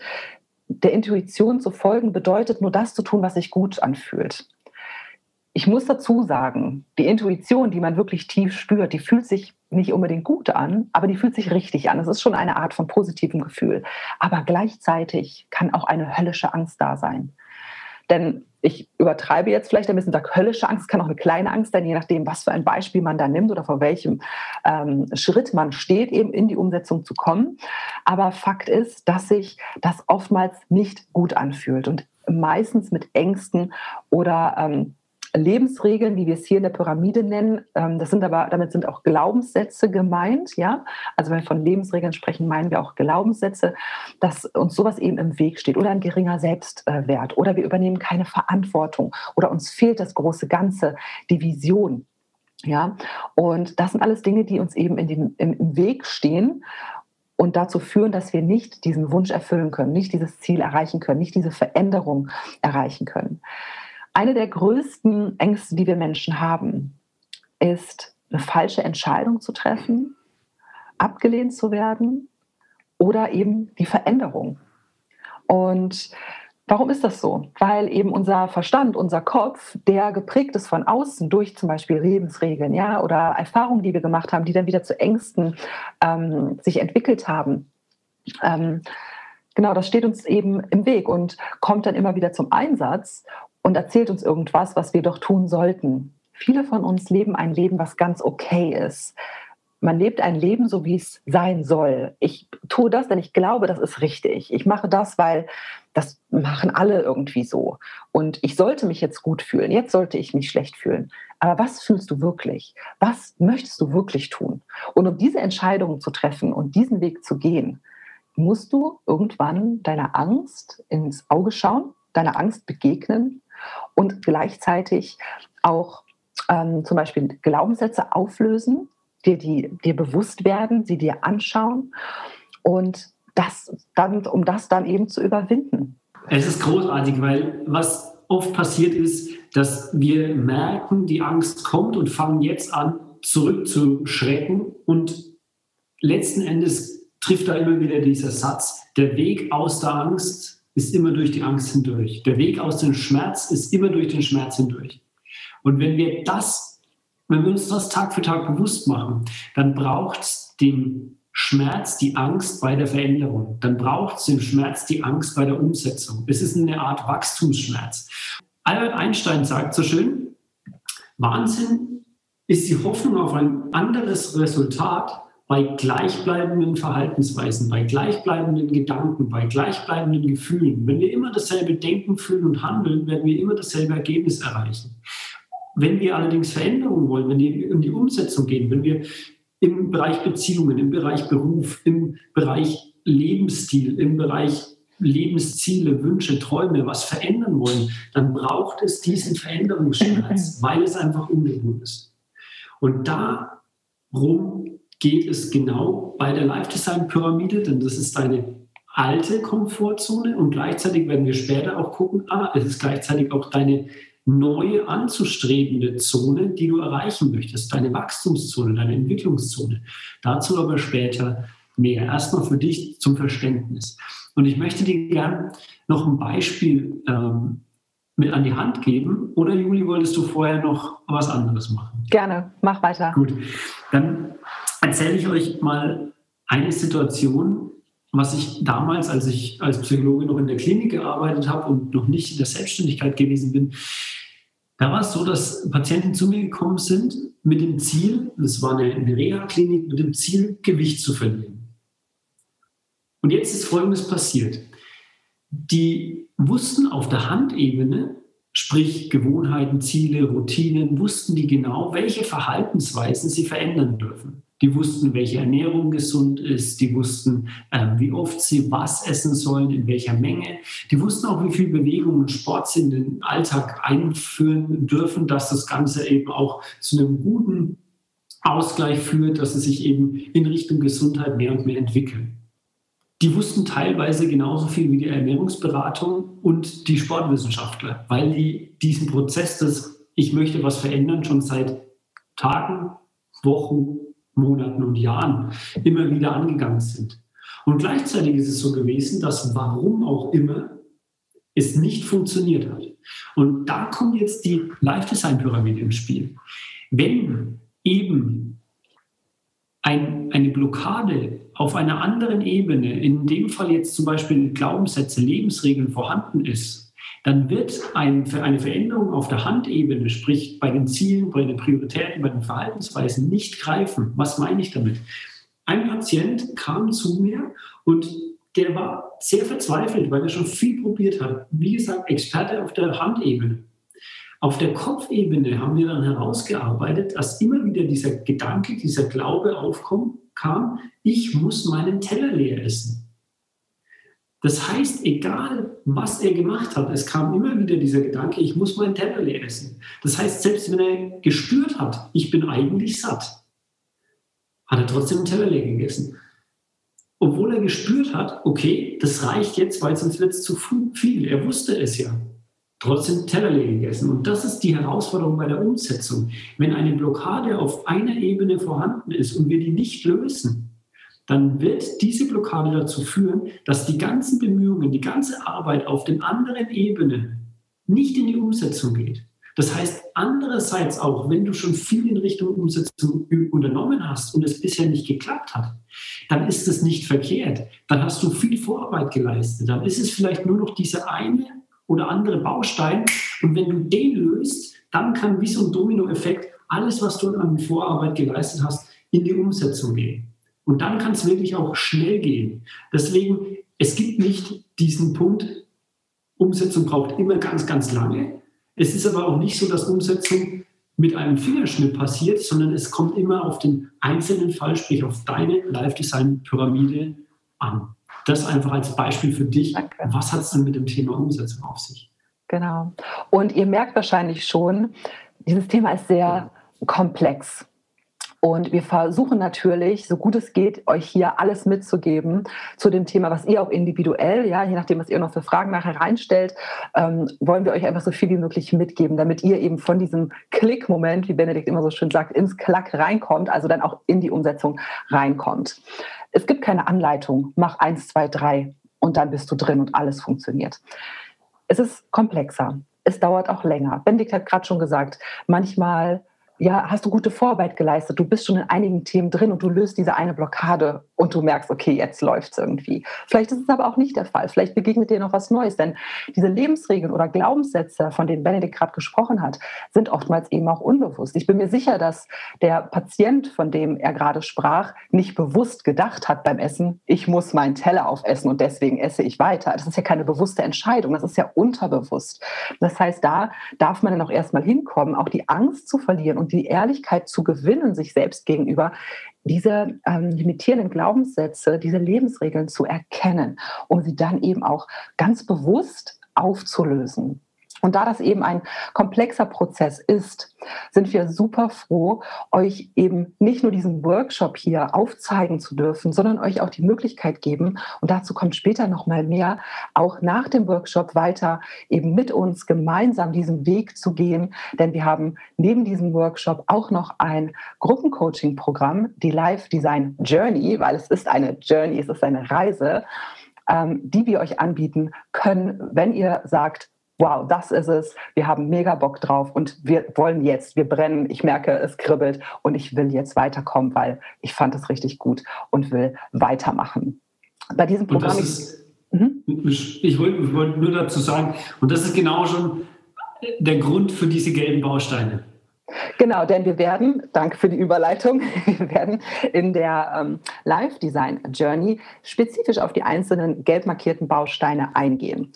[SPEAKER 1] der Intuition zu folgen bedeutet nur das zu tun, was sich gut anfühlt ich muss dazu sagen, die Intuition, die man wirklich tief spürt, die fühlt sich nicht unbedingt gut an, aber die fühlt sich richtig an. Es ist schon eine Art von positivem Gefühl. Aber gleichzeitig kann auch eine höllische Angst da sein. Denn ich übertreibe jetzt vielleicht ein bisschen, sage höllische Angst kann auch eine kleine Angst sein, je nachdem, was für ein Beispiel man da nimmt oder vor welchem ähm, Schritt man steht, eben in die Umsetzung zu kommen. Aber Fakt ist, dass sich das oftmals nicht gut anfühlt und meistens mit Ängsten oder ähm, Lebensregeln, wie wir es hier in der Pyramide nennen. Ähm, das sind aber, damit sind auch Glaubenssätze gemeint, ja. Also wenn wir von Lebensregeln sprechen, meinen wir auch Glaubenssätze, dass uns sowas eben im Weg steht oder ein geringer Selbstwert oder wir übernehmen keine Verantwortung oder uns fehlt das große Ganze, die Vision. Ja, und das sind alles Dinge, die uns eben in den, im, im Weg stehen und dazu führen, dass wir nicht diesen Wunsch erfüllen können, nicht dieses Ziel erreichen können, nicht diese Veränderung erreichen können. Eine der größten Ängste, die wir Menschen haben, ist eine falsche Entscheidung zu treffen, abgelehnt zu werden oder eben die Veränderung. Und warum ist das so? Weil eben unser Verstand, unser Kopf, der geprägt ist von außen durch zum Beispiel Lebensregeln, ja, oder Erfahrungen, die wir gemacht haben, die dann wieder zu Ängsten ähm, sich entwickelt haben. Ähm, genau, das steht uns eben im Weg und kommt dann immer wieder zum Einsatz und erzählt uns irgendwas, was wir doch tun sollten. Viele von uns leben ein Leben, was ganz okay ist. Man lebt ein Leben, so wie es sein soll. Ich tue das, denn ich glaube, das ist richtig. Ich mache das, weil das machen alle irgendwie so. Und ich sollte mich jetzt gut fühlen. Jetzt sollte ich mich schlecht fühlen. Aber was fühlst du wirklich? Was möchtest du wirklich tun? Und um diese Entscheidungen zu treffen und diesen Weg zu gehen, musst du irgendwann deiner Angst ins Auge schauen, deiner Angst begegnen und gleichzeitig auch ähm, zum Beispiel Glaubenssätze auflösen, dir, die, dir bewusst werden, sie dir anschauen und das dann, um das dann eben zu überwinden.
[SPEAKER 3] Es ist großartig, weil was oft passiert ist, dass wir merken, die Angst kommt und fangen jetzt an, zurückzuschrecken und letzten Endes trifft da immer wieder dieser Satz, der Weg aus der Angst ist immer durch die Angst hindurch. Der Weg aus dem Schmerz ist immer durch den Schmerz hindurch. Und wenn wir das, wenn wir uns das Tag für Tag bewusst machen, dann braucht es den Schmerz, die Angst bei der Veränderung. Dann braucht es den Schmerz, die Angst bei der Umsetzung. Es ist eine Art Wachstumsschmerz. Albert Einstein sagt so schön, Wahnsinn ist die Hoffnung auf ein anderes Resultat bei gleichbleibenden Verhaltensweisen, bei gleichbleibenden Gedanken, bei gleichbleibenden Gefühlen. Wenn wir immer dasselbe denken, fühlen und handeln, werden wir immer dasselbe Ergebnis erreichen. Wenn wir allerdings Veränderungen wollen, wenn wir in die Umsetzung gehen, wenn wir im Bereich Beziehungen, im Bereich Beruf, im Bereich Lebensstil, im Bereich Lebensziele, Wünsche, Träume, was verändern wollen, dann braucht es diesen Veränderungsschmerz, <laughs> weil es einfach ungewohnt ist. Und darum geht es genau bei der Life-Design-Pyramide, denn das ist eine alte Komfortzone und gleichzeitig werden wir später auch gucken, ah, es ist gleichzeitig auch deine neue anzustrebende Zone, die du erreichen möchtest, deine Wachstumszone, deine Entwicklungszone. Dazu aber später mehr. Erstmal für dich zum Verständnis. Und ich möchte dir gerne noch ein Beispiel ähm, mit an die Hand geben. Oder Juli, wolltest du vorher noch was anderes machen?
[SPEAKER 1] Gerne, mach weiter.
[SPEAKER 3] Gut, dann erzähle ich euch mal eine Situation, was ich damals, als ich als Psychologe noch in der Klinik gearbeitet habe und noch nicht in der Selbstständigkeit gewesen bin, da war es so, dass Patienten zu mir gekommen sind mit dem Ziel, das war eine, Reha-Klinik, mit dem Ziel, Gewicht zu verlieren. Und jetzt ist Folgendes passiert. Die wussten auf der Handebene, sprich Gewohnheiten, Ziele, Routinen, wussten die genau, welche Verhaltensweisen sie verändern dürfen. Die wussten, welche Ernährung gesund ist. Die wussten, ähm, wie oft sie was essen sollen, in welcher Menge. Die wussten auch, wie viel Bewegung und Sport sie in den Alltag einführen dürfen, dass das Ganze eben auch zu einem guten Ausgleich führt, dass sie sich eben in Richtung Gesundheit mehr und mehr entwickeln. Die wussten teilweise genauso viel wie die Ernährungsberatung und die Sportwissenschaftler, weil die diesen Prozess des Ich möchte was verändern schon seit Tagen, Wochen, Monaten und Jahren immer wieder angegangen sind. Und gleichzeitig ist es so gewesen, dass warum auch immer es nicht funktioniert hat. Und da kommt jetzt die Live-Design-Pyramide ins Spiel. Wenn eben ein, eine Blockade auf einer anderen Ebene, in dem Fall jetzt zum Beispiel Glaubenssätze, Lebensregeln vorhanden ist, dann wird ein, eine Veränderung auf der Handebene, sprich bei den Zielen, bei den Prioritäten, bei den Verhaltensweisen nicht greifen. Was meine ich damit? Ein Patient kam zu mir und der war sehr verzweifelt, weil er schon viel probiert hat. Wie gesagt, Experte auf der Handebene. Auf der Kopfebene haben wir dann herausgearbeitet, dass immer wieder dieser Gedanke, dieser Glaube aufkam, kam, ich muss meinen Teller leer essen. Das heißt, egal was er gemacht hat, es kam immer wieder dieser Gedanke, ich muss meinen Teller essen. Das heißt, selbst wenn er gespürt hat, ich bin eigentlich satt, hat er trotzdem einen Teller gegessen. Obwohl er gespürt hat, okay, das reicht jetzt, weil sonst wird es zu viel. Er wusste es ja. Trotzdem Teller gegessen. Und das ist die Herausforderung bei der Umsetzung. Wenn eine Blockade auf einer Ebene vorhanden ist und wir die nicht lösen, dann wird diese Blockade dazu führen, dass die ganzen Bemühungen, die ganze Arbeit auf den anderen Ebenen nicht in die Umsetzung geht. Das heißt, andererseits auch, wenn du schon viel in Richtung Umsetzung unternommen hast und es bisher nicht geklappt hat, dann ist es nicht verkehrt. Dann hast du viel Vorarbeit geleistet. Dann ist es vielleicht nur noch dieser eine oder andere Baustein. Und wenn du den löst, dann kann wie so ein Dominoeffekt alles, was du an Vorarbeit geleistet hast, in die Umsetzung gehen. Und dann kann es wirklich auch schnell gehen. Deswegen, es gibt nicht diesen Punkt, Umsetzung braucht immer ganz, ganz lange. Es ist aber auch nicht so, dass Umsetzung mit einem Fingerschnipp passiert, sondern es kommt immer auf den einzelnen Fall, sprich auf deine Live-Design-Pyramide an. Das einfach als Beispiel für dich. Danke. Was hat es denn mit dem Thema Umsetzung auf sich?
[SPEAKER 1] Genau. Und ihr merkt wahrscheinlich schon, dieses Thema ist sehr komplex. Und wir versuchen natürlich, so gut es geht, euch hier alles mitzugeben zu dem Thema, was ihr auch individuell, ja, je nachdem, was ihr noch für Fragen nachher reinstellt, ähm, wollen wir euch einfach so viel wie möglich mitgeben, damit ihr eben von diesem Klick-Moment, wie Benedikt immer so schön sagt, ins Klack reinkommt, also dann auch in die Umsetzung reinkommt. Es gibt keine Anleitung, mach eins, zwei, drei und dann bist du drin und alles funktioniert. Es ist komplexer. Es dauert auch länger. Benedikt hat gerade schon gesagt, manchmal ja, hast du gute Vorarbeit geleistet, du bist schon in einigen Themen drin und du löst diese eine Blockade und du merkst, okay, jetzt läuft es irgendwie. Vielleicht ist es aber auch nicht der Fall. Vielleicht begegnet dir noch was Neues, denn diese Lebensregeln oder Glaubenssätze, von denen Benedikt gerade gesprochen hat, sind oftmals eben auch unbewusst. Ich bin mir sicher, dass der Patient, von dem er gerade sprach, nicht bewusst gedacht hat beim Essen, ich muss meinen Teller aufessen und deswegen esse ich weiter. Das ist ja keine bewusste Entscheidung, das ist ja unterbewusst. Das heißt, da darf man dann auch erstmal hinkommen, auch die Angst zu verlieren und die Ehrlichkeit zu gewinnen, sich selbst gegenüber, diese ähm, limitierenden Glaubenssätze, diese Lebensregeln zu erkennen, um sie dann eben auch ganz bewusst aufzulösen. Und da das eben ein komplexer Prozess ist, sind wir super froh, euch eben nicht nur diesen Workshop hier aufzeigen zu dürfen, sondern euch auch die Möglichkeit geben, und dazu kommt später noch mal mehr, auch nach dem Workshop weiter eben mit uns gemeinsam diesen Weg zu gehen. Denn wir haben neben diesem Workshop auch noch ein Gruppencoaching-Programm, die Live Design Journey, weil es ist eine Journey, es ist eine Reise, ähm, die wir euch anbieten können, wenn ihr sagt, wow, das ist es, wir haben mega Bock drauf und wir wollen jetzt, wir brennen, ich merke, es kribbelt und ich will jetzt weiterkommen, weil ich fand es richtig gut und will weitermachen. Bei diesem Programm.
[SPEAKER 3] Ist, mhm. Ich wollte wollt nur dazu sagen, und das ist genau schon der Grund für diese gelben Bausteine.
[SPEAKER 1] Genau, denn wir werden, danke für die Überleitung, <laughs> wir werden in der ähm, Live Design Journey spezifisch auf die einzelnen gelb markierten Bausteine eingehen.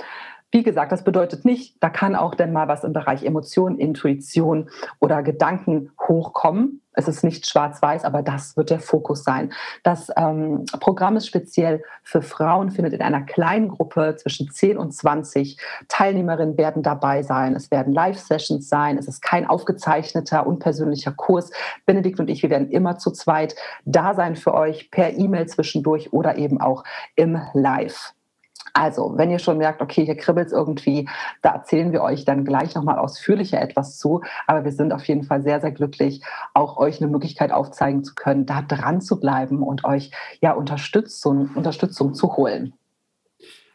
[SPEAKER 1] Wie gesagt, das bedeutet nicht, da kann auch dann mal was im Bereich Emotion, Intuition oder Gedanken hochkommen. Es ist nicht schwarz-weiß, aber das wird der Fokus sein. Das ähm, Programm ist speziell für Frauen, findet in einer kleinen Gruppe zwischen 10 und 20 Teilnehmerinnen werden dabei sein. Es werden Live-Sessions sein. Es ist kein aufgezeichneter, unpersönlicher Kurs. Benedikt und ich, wir werden immer zu zweit da sein für euch per E-Mail zwischendurch oder eben auch im Live. Also, wenn ihr schon merkt, okay, hier kribbelt es irgendwie, da erzählen wir euch dann gleich nochmal ausführlicher etwas zu. Aber wir sind auf jeden Fall sehr, sehr glücklich, auch euch eine Möglichkeit aufzeigen zu können, da dran zu bleiben und euch ja Unterstützung, Unterstützung zu holen.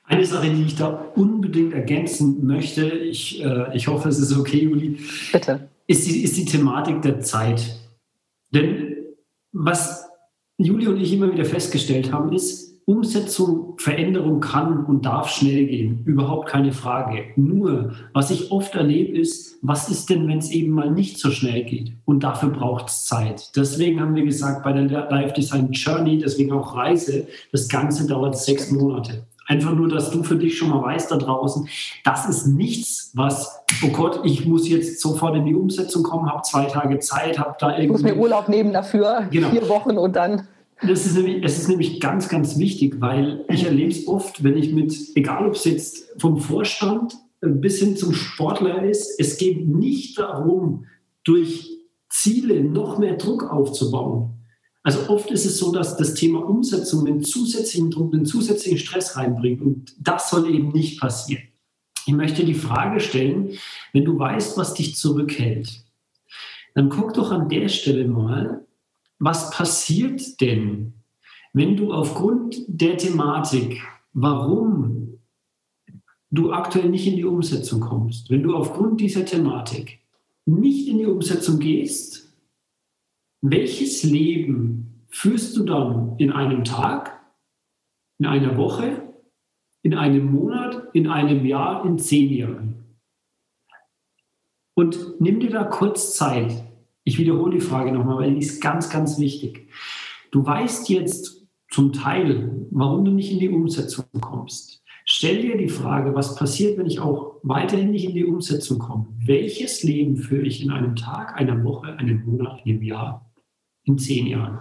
[SPEAKER 3] Eine Sache, die ich da unbedingt ergänzen möchte, ich, äh, ich hoffe, es ist okay, Juli.
[SPEAKER 1] Bitte.
[SPEAKER 3] Ist die, ist die Thematik der Zeit. Denn was Juli und ich immer wieder festgestellt haben, ist, Umsetzung, Veränderung kann und darf schnell gehen, überhaupt keine Frage. Nur, was ich oft erlebe, ist, was ist denn, wenn es eben mal nicht so schnell geht? Und dafür braucht es Zeit. Deswegen haben wir gesagt, bei der Live Design Journey, deswegen auch Reise, das Ganze dauert sechs Monate. Einfach nur, dass du für dich schon mal weißt da draußen, das ist nichts, was, oh Gott, ich muss jetzt sofort in die Umsetzung kommen, habe zwei Tage Zeit, habe da irgendwie...
[SPEAKER 1] Ich muss mir Urlaub nehmen dafür, genau. vier Wochen und dann...
[SPEAKER 3] Das ist nämlich, es ist nämlich ganz, ganz wichtig, weil ich erlebe es oft, wenn ich mit, egal ob es jetzt vom Vorstand bis hin zum Sportler ist, es geht nicht darum, durch Ziele noch mehr Druck aufzubauen. Also oft ist es so, dass das Thema Umsetzung den zusätzlichen Druck, den zusätzlichen Stress reinbringt und das soll eben nicht passieren. Ich möchte die Frage stellen, wenn du weißt, was dich zurückhält, dann guck doch an der Stelle mal, was passiert denn, wenn du aufgrund der Thematik, warum du aktuell nicht in die Umsetzung kommst, wenn du aufgrund dieser Thematik nicht in die Umsetzung gehst, welches Leben führst du dann in einem Tag, in einer Woche, in einem Monat, in einem Jahr, in zehn Jahren? Und nimm dir da kurz Zeit, ich wiederhole die Frage nochmal, weil die ist ganz, ganz wichtig. Du weißt jetzt zum Teil, warum du nicht in die Umsetzung kommst. Stell dir die Frage, was passiert, wenn ich auch weiterhin nicht in die Umsetzung komme? Welches Leben führe ich in einem Tag, einer Woche, einem Monat, einem Jahr, in zehn Jahren?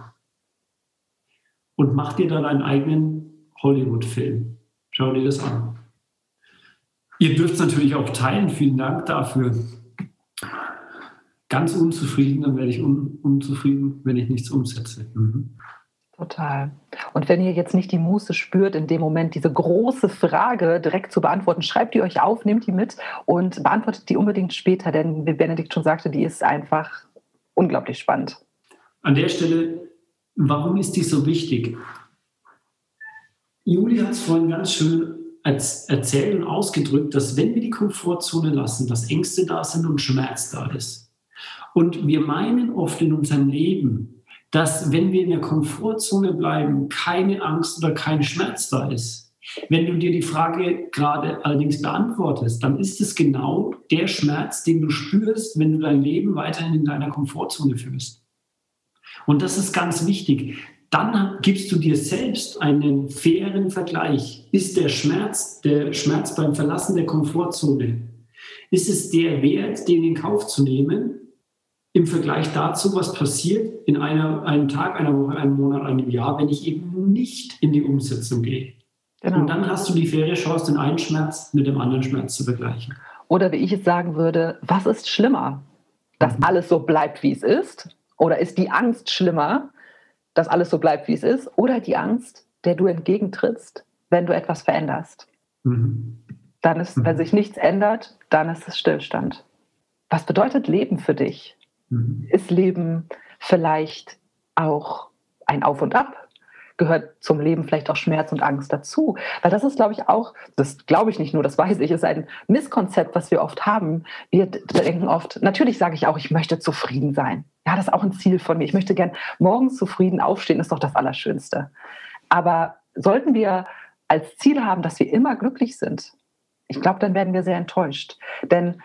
[SPEAKER 3] Und mach dir dann einen eigenen Hollywood-Film. Schau dir das an. Ihr dürft es natürlich auch teilen. Vielen Dank dafür. Ganz unzufrieden, dann werde ich un unzufrieden, wenn ich nichts umsetze. Mhm.
[SPEAKER 1] Total. Und wenn ihr jetzt nicht die Muße spürt, in dem Moment diese große Frage direkt zu beantworten, schreibt die euch auf, nehmt die mit und beantwortet die unbedingt später, denn wie Benedikt schon sagte, die ist einfach unglaublich spannend.
[SPEAKER 3] An der Stelle, warum ist die so wichtig? Juli hat es vorhin ganz schön erzählt und ausgedrückt, dass wenn wir die Komfortzone lassen, dass Ängste da sind und Schmerz da ist. Und wir meinen oft in unserem Leben, dass wenn wir in der Komfortzone bleiben, keine Angst oder kein Schmerz da ist. Wenn du dir die Frage gerade allerdings beantwortest, dann ist es genau der Schmerz, den du spürst, wenn du dein Leben weiterhin in deiner Komfortzone führst. Und das ist ganz wichtig dann gibst du dir selbst einen fairen Vergleich. Ist der Schmerz, der Schmerz beim Verlassen der Komfortzone, ist es der Wert, den in Kauf zu nehmen, im Vergleich dazu, was passiert in einer, einem Tag, einer Woche, einem Monat, einem Jahr, wenn ich eben nicht in die Umsetzung gehe? Genau. Und dann hast du die faire Chance, den einen Schmerz mit dem anderen Schmerz zu vergleichen.
[SPEAKER 1] Oder wie ich es sagen würde, was ist schlimmer? Dass mhm. alles so bleibt, wie es ist? Oder ist die Angst schlimmer, dass alles so bleibt, wie es ist, oder die Angst, der du entgegentrittst, wenn du etwas veränderst. Mhm. Dann ist, wenn mhm. sich nichts ändert, dann ist es Stillstand. Was bedeutet Leben für dich? Mhm. Ist Leben vielleicht auch ein Auf und Ab? Gehört zum Leben vielleicht auch Schmerz und Angst dazu? Weil das ist, glaube ich, auch, das glaube ich nicht nur, das weiß ich, ist ein Misskonzept, was wir oft haben. Wir denken oft, natürlich sage ich auch, ich möchte zufrieden sein. Ja, das ist auch ein Ziel von mir. Ich möchte gern morgens zufrieden aufstehen, ist doch das Allerschönste. Aber sollten wir als Ziel haben, dass wir immer glücklich sind, ich glaube, dann werden wir sehr enttäuscht. Denn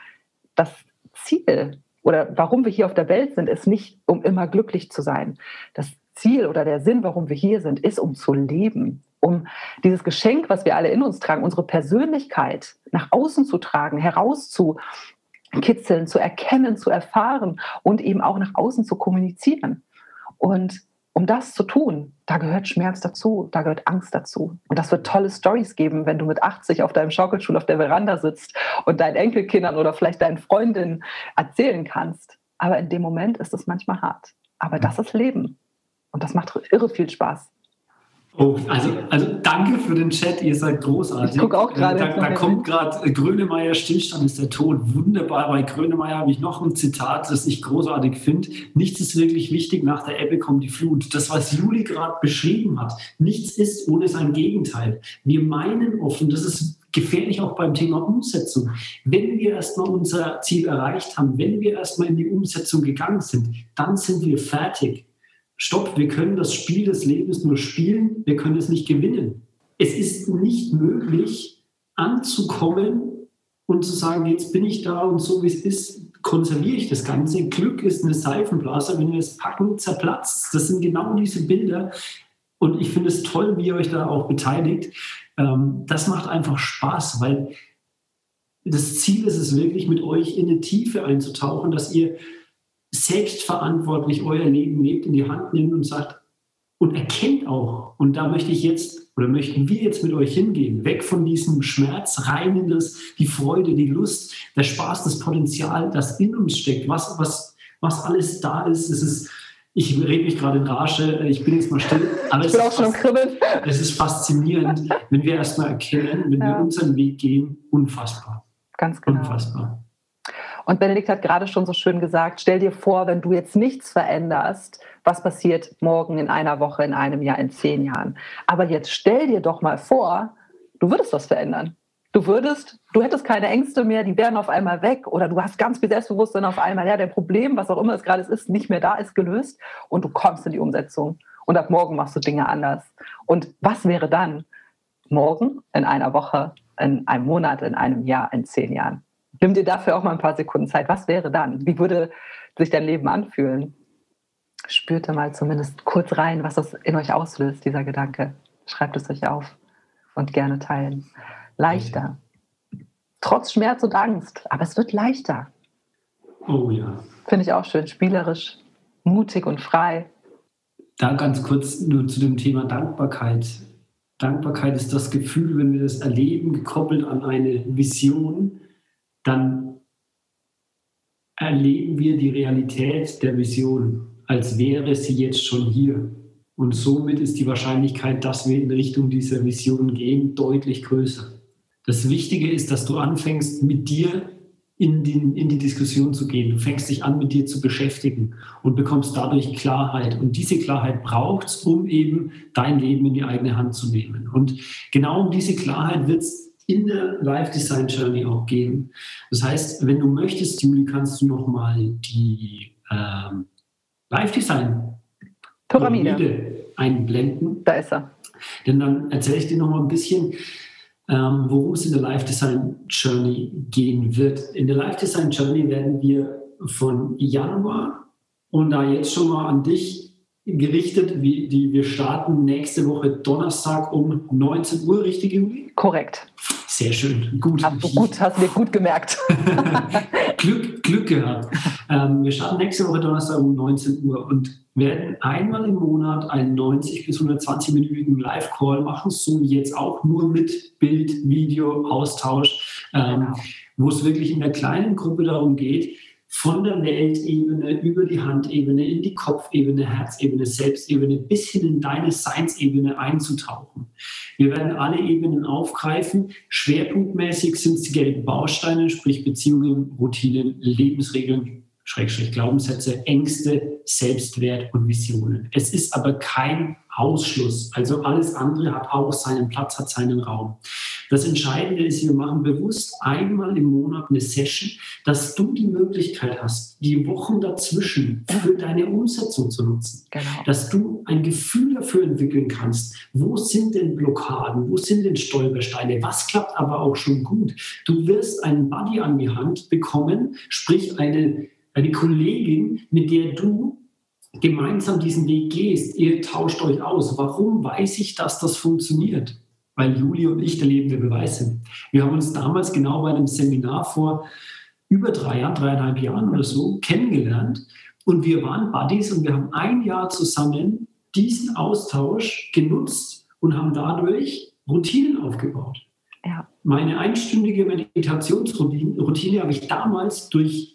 [SPEAKER 1] das Ziel oder warum wir hier auf der Welt sind, ist nicht, um immer glücklich zu sein. Das Ziel oder der Sinn, warum wir hier sind, ist, um zu leben, um dieses Geschenk, was wir alle in uns tragen, unsere Persönlichkeit nach außen zu tragen, herauszu kitzeln, zu erkennen, zu erfahren und eben auch nach außen zu kommunizieren. Und um das zu tun, da gehört Schmerz dazu, da gehört Angst dazu. Und das wird tolle Stories geben, wenn du mit 80 auf deinem Schaukelstuhl auf der Veranda sitzt und deinen Enkelkindern oder vielleicht deinen Freundinnen erzählen kannst. Aber in dem Moment ist es manchmal hart. Aber das ist Leben. Und das macht irre viel Spaß.
[SPEAKER 3] Oh, also, also danke für den Chat, ihr seid großartig.
[SPEAKER 1] Ich gucke auch gerade.
[SPEAKER 3] Da, da kommt gerade Grönemeyer, Stillstand ist der Tod. Wunderbar. Bei Grönemeyer habe ich noch ein Zitat, das ich großartig finde. Nichts ist wirklich wichtig, nach der Ebbe kommt die Flut. Das, was Juli gerade beschrieben hat, nichts ist ohne sein Gegenteil. Wir meinen offen, das ist gefährlich auch beim Thema Umsetzung. Wenn wir erstmal unser Ziel erreicht haben, wenn wir erstmal in die Umsetzung gegangen sind, dann sind wir fertig stopp, wir können das Spiel des Lebens nur spielen, wir können es nicht gewinnen. Es ist nicht möglich, anzukommen und zu sagen, jetzt bin ich da und so wie es ist, konserviere ich das Ganze. Glück ist eine Seifenblase, wenn wir es packen, zerplatzt. Das sind genau diese Bilder. Und ich finde es toll, wie ihr euch da auch beteiligt. Ähm, das macht einfach Spaß, weil das Ziel ist es wirklich, mit euch in eine Tiefe einzutauchen, dass ihr selbstverantwortlich euer Leben lebt, in die Hand nimmt und sagt und erkennt auch, und da möchte ich jetzt oder möchten wir jetzt mit euch hingehen, weg von diesem Schmerz, rein in das, die Freude, die Lust, der Spaß, das Potenzial, das in uns steckt, was, was, was alles da ist. Es ist ich rede mich gerade in Rage, ich bin jetzt mal still.
[SPEAKER 1] Aber ich bin auch schon Kribbeln.
[SPEAKER 3] Es ist faszinierend, wenn wir erstmal erkennen, wenn ja. wir unseren Weg gehen, unfassbar.
[SPEAKER 1] Ganz genau.
[SPEAKER 3] Unfassbar.
[SPEAKER 1] Und Benedikt hat gerade schon so schön gesagt, stell dir vor, wenn du jetzt nichts veränderst, was passiert morgen, in einer Woche, in einem Jahr, in zehn Jahren. Aber jetzt stell dir doch mal vor, du würdest was verändern. Du würdest, du hättest keine Ängste mehr, die wären auf einmal weg oder du hast ganz viel Selbstbewusstsein auf einmal, ja, der Problem, was auch immer es gerade ist, nicht mehr da ist, gelöst und du kommst in die Umsetzung. Und ab morgen machst du Dinge anders. Und was wäre dann? Morgen, in einer Woche, in einem Monat, in einem Jahr, in zehn Jahren? Nimm dir dafür auch mal ein paar Sekunden Zeit. Was wäre dann? Wie würde sich dein Leben anfühlen? Spürt mal zumindest kurz rein, was das in euch auslöst, dieser Gedanke. Schreibt es euch auf und gerne teilen. Leichter. Trotz Schmerz und Angst, aber es wird leichter.
[SPEAKER 3] Oh ja.
[SPEAKER 1] Finde ich auch schön. Spielerisch, mutig und frei.
[SPEAKER 3] Da ganz kurz nur zu dem Thema Dankbarkeit. Dankbarkeit ist das Gefühl, wenn wir das erleben, gekoppelt an eine Vision, dann erleben wir die Realität der Vision, als wäre sie jetzt schon hier. Und somit ist die Wahrscheinlichkeit, dass wir in Richtung dieser Vision gehen, deutlich größer. Das Wichtige ist, dass du anfängst, mit dir in die, in die Diskussion zu gehen. Du fängst dich an, mit dir zu beschäftigen und bekommst dadurch Klarheit. Und diese Klarheit braucht es, um eben dein Leben in die eigene Hand zu nehmen. Und genau um diese Klarheit wird es in der Life Design Journey auch gehen. Das heißt, wenn du möchtest, Juli, kannst du nochmal die ähm, Life Design Pyramide einblenden.
[SPEAKER 1] Da ist er.
[SPEAKER 3] Denn dann erzähle ich dir nochmal ein bisschen, ähm, worum es in der Life Design Journey gehen wird. In der Life Design Journey werden wir von Januar und da jetzt schon mal an dich gerichtet, wie die, wir starten nächste Woche Donnerstag um 19 Uhr, richtig, Juli?
[SPEAKER 1] Korrekt.
[SPEAKER 3] Sehr schön, gut.
[SPEAKER 1] Hast du gut, hast du gut gemerkt. <laughs>
[SPEAKER 3] Glück, Glück gehabt. Ähm, wir starten nächste Woche Donnerstag um 19 Uhr und werden einmal im Monat einen 90 bis 120-minütigen Live-Call machen, so wie jetzt auch nur mit Bild, Video, Austausch, ähm, wo es wirklich in der kleinen Gruppe darum geht, von der Weltebene über die Handebene in die Kopfebene, Herzebene, Selbstebene bis hin in deine Science-Ebene einzutauchen. Wir werden alle Ebenen aufgreifen. Schwerpunktmäßig sind es die gelben Bausteine, sprich Beziehungen, Routinen, Lebensregeln, Schrägstrich Glaubenssätze, Ängste, Selbstwert und Visionen. Es ist aber kein Ausschluss. Also alles andere hat auch seinen Platz, hat seinen Raum. Das Entscheidende ist, wir machen bewusst einmal im Monat eine Session, dass du die Möglichkeit hast, die Wochen dazwischen für deine Umsetzung zu nutzen. Genau. Dass du ein Gefühl dafür entwickeln kannst, wo sind denn Blockaden, wo sind denn Stolpersteine, was klappt aber auch schon gut. Du wirst einen Buddy an die Hand bekommen, sprich eine eine Kollegin, mit der du gemeinsam diesen Weg gehst, ihr tauscht euch aus. Warum weiß ich, dass das funktioniert? Weil Juli und ich der lebende Beweis sind. Wir haben uns damals genau bei einem Seminar vor über drei Jahren, dreieinhalb Jahren oder so kennengelernt und wir waren Buddies und wir haben ein Jahr zusammen diesen Austausch genutzt und haben dadurch Routinen aufgebaut. Ja. Meine einstündige Meditationsroutine habe ich damals durch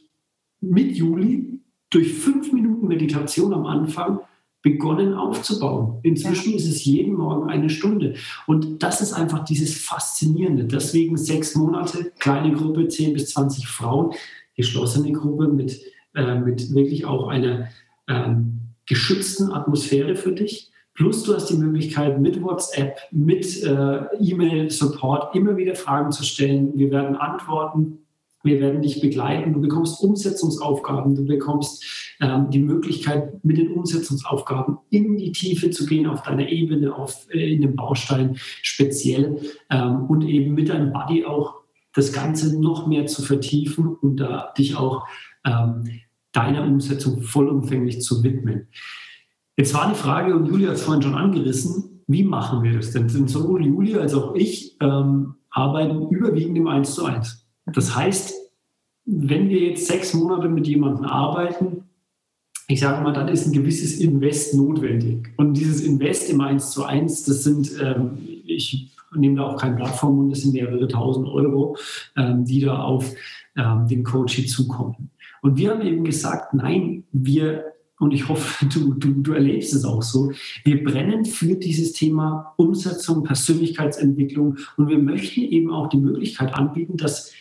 [SPEAKER 3] mit Juli durch fünf Minuten Meditation am Anfang begonnen aufzubauen. Inzwischen ja. ist es jeden Morgen eine Stunde. Und das ist einfach dieses Faszinierende. Deswegen sechs Monate, kleine Gruppe, 10 bis 20 Frauen, geschlossene Gruppe mit, äh, mit wirklich auch einer ähm, geschützten Atmosphäre für dich. Plus du hast die Möglichkeit, mit WhatsApp, mit äh, E-Mail-Support immer wieder Fragen zu stellen. Wir werden antworten wir werden dich begleiten. Du bekommst Umsetzungsaufgaben. Du bekommst ähm, die Möglichkeit, mit den Umsetzungsaufgaben in die Tiefe zu gehen, auf deiner Ebene, auf, äh, in dem Baustein speziell ähm, und eben mit deinem Buddy auch das Ganze noch mehr zu vertiefen und da dich auch ähm, deiner Umsetzung vollumfänglich zu widmen. Jetzt war die Frage, und Julia hat es vorhin schon angerissen, wie machen wir das denn? Denn sowohl Julia als auch ich ähm, arbeiten überwiegend im 1 zu 1. Das heißt, wenn wir jetzt sechs Monate mit jemandem arbeiten, ich sage mal, dann ist ein gewisses Invest notwendig. Und dieses Invest im 1 zu 1, das sind, ähm, ich nehme da auch kein Blatt vom Mund, das sind mehrere tausend Euro, ähm, die da auf ähm, den Coach zukommen. Und wir haben eben gesagt, nein, wir, und ich hoffe, <laughs> du, du, du erlebst es auch so, wir brennen für dieses Thema Umsetzung, Persönlichkeitsentwicklung und wir möchten eben auch die Möglichkeit anbieten, dass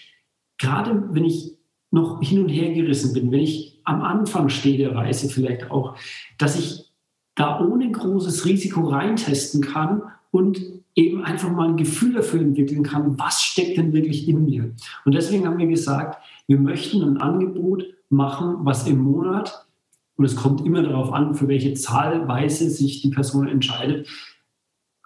[SPEAKER 3] gerade wenn ich noch hin und her gerissen bin, wenn ich am Anfang stehe der Reise vielleicht auch, dass ich da ohne großes Risiko reintesten kann und eben einfach mal ein Gefühl dafür entwickeln kann, was steckt denn wirklich in mir. Und deswegen haben wir gesagt, wir möchten ein Angebot machen, was im Monat, und es kommt immer darauf an, für welche Zahlweise sich die Person entscheidet,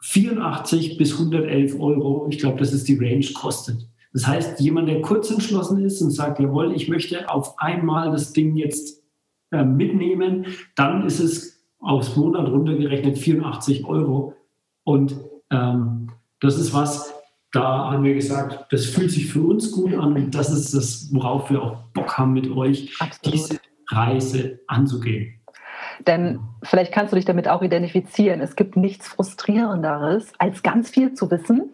[SPEAKER 3] 84 bis 111 Euro, ich glaube, das ist die Range, kostet. Das heißt, jemand, der kurz entschlossen ist und sagt, jawohl, ich möchte auf einmal das Ding jetzt äh, mitnehmen, dann ist es aufs Monat runtergerechnet 84 Euro. Und ähm, das ist was, da haben wir gesagt, das fühlt sich für uns gut an und das ist das, worauf wir auch Bock haben mit euch, Absolut. diese Reise anzugehen.
[SPEAKER 1] Denn vielleicht kannst du dich damit auch identifizieren. Es gibt nichts Frustrierenderes, als ganz viel zu wissen,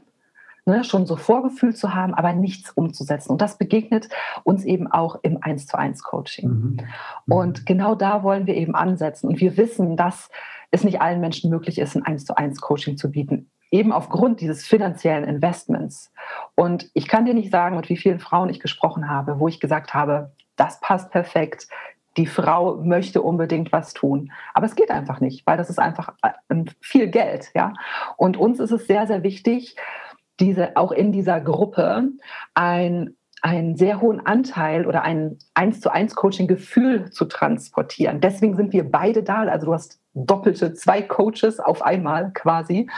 [SPEAKER 1] ne, schon so Vorgefühl zu haben, aber nichts umzusetzen. Und das begegnet uns eben auch im 1 zu 1 Coaching. Mhm. mhm. Und genau da wollen wir eben ansetzen. Und wir wissen, dass es nicht allen Menschen möglich ist, ein 1 zu 1 Coaching zu bieten eben aufgrund dieses finanziellen Investments. Und ich kann dir nicht sagen, mit wie vielen Frauen ich gesprochen habe, wo ich gesagt habe, das passt perfekt. Die Frau möchte unbedingt was tun. Aber es geht einfach nicht, weil das ist einfach äh, viel Geld. Ja? Und uns ist es sehr, sehr wichtig, diese, auch in dieser Gruppe ein einen sehr hohen Anteil oder ein eins zu eins Coaching-Gefühl zu transportieren. Deswegen sind wir beide da. Also du hast doppelte zwei Coaches auf einmal quasi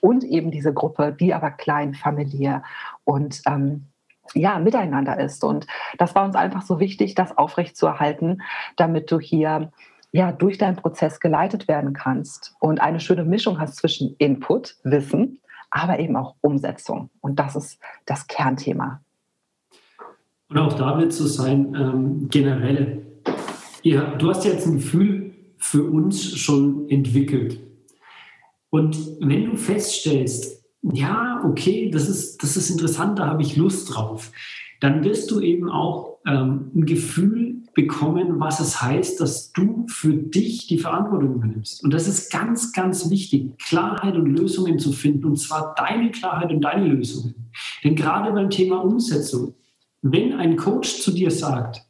[SPEAKER 1] und eben diese Gruppe, die aber klein, familiär und ähm, ja, miteinander ist. Und das war uns einfach so wichtig, das aufrechtzuerhalten, damit du hier ja durch deinen Prozess geleitet werden kannst und eine schöne Mischung hast zwischen Input, Wissen, aber eben auch Umsetzung. Und das ist das Kernthema.
[SPEAKER 3] Und auch da wird so sein, ähm, generell. Ja, du hast jetzt ein Gefühl für uns schon entwickelt. Und wenn du feststellst, ja, okay, das ist, das ist interessant, da habe ich Lust drauf, dann wirst du eben auch ähm, ein Gefühl bekommen, was es heißt, dass du für dich die Verantwortung übernimmst. Und das ist ganz, ganz wichtig, Klarheit und Lösungen zu finden, und zwar deine Klarheit und deine Lösungen. Denn gerade beim Thema Umsetzung, wenn ein Coach zu dir sagt,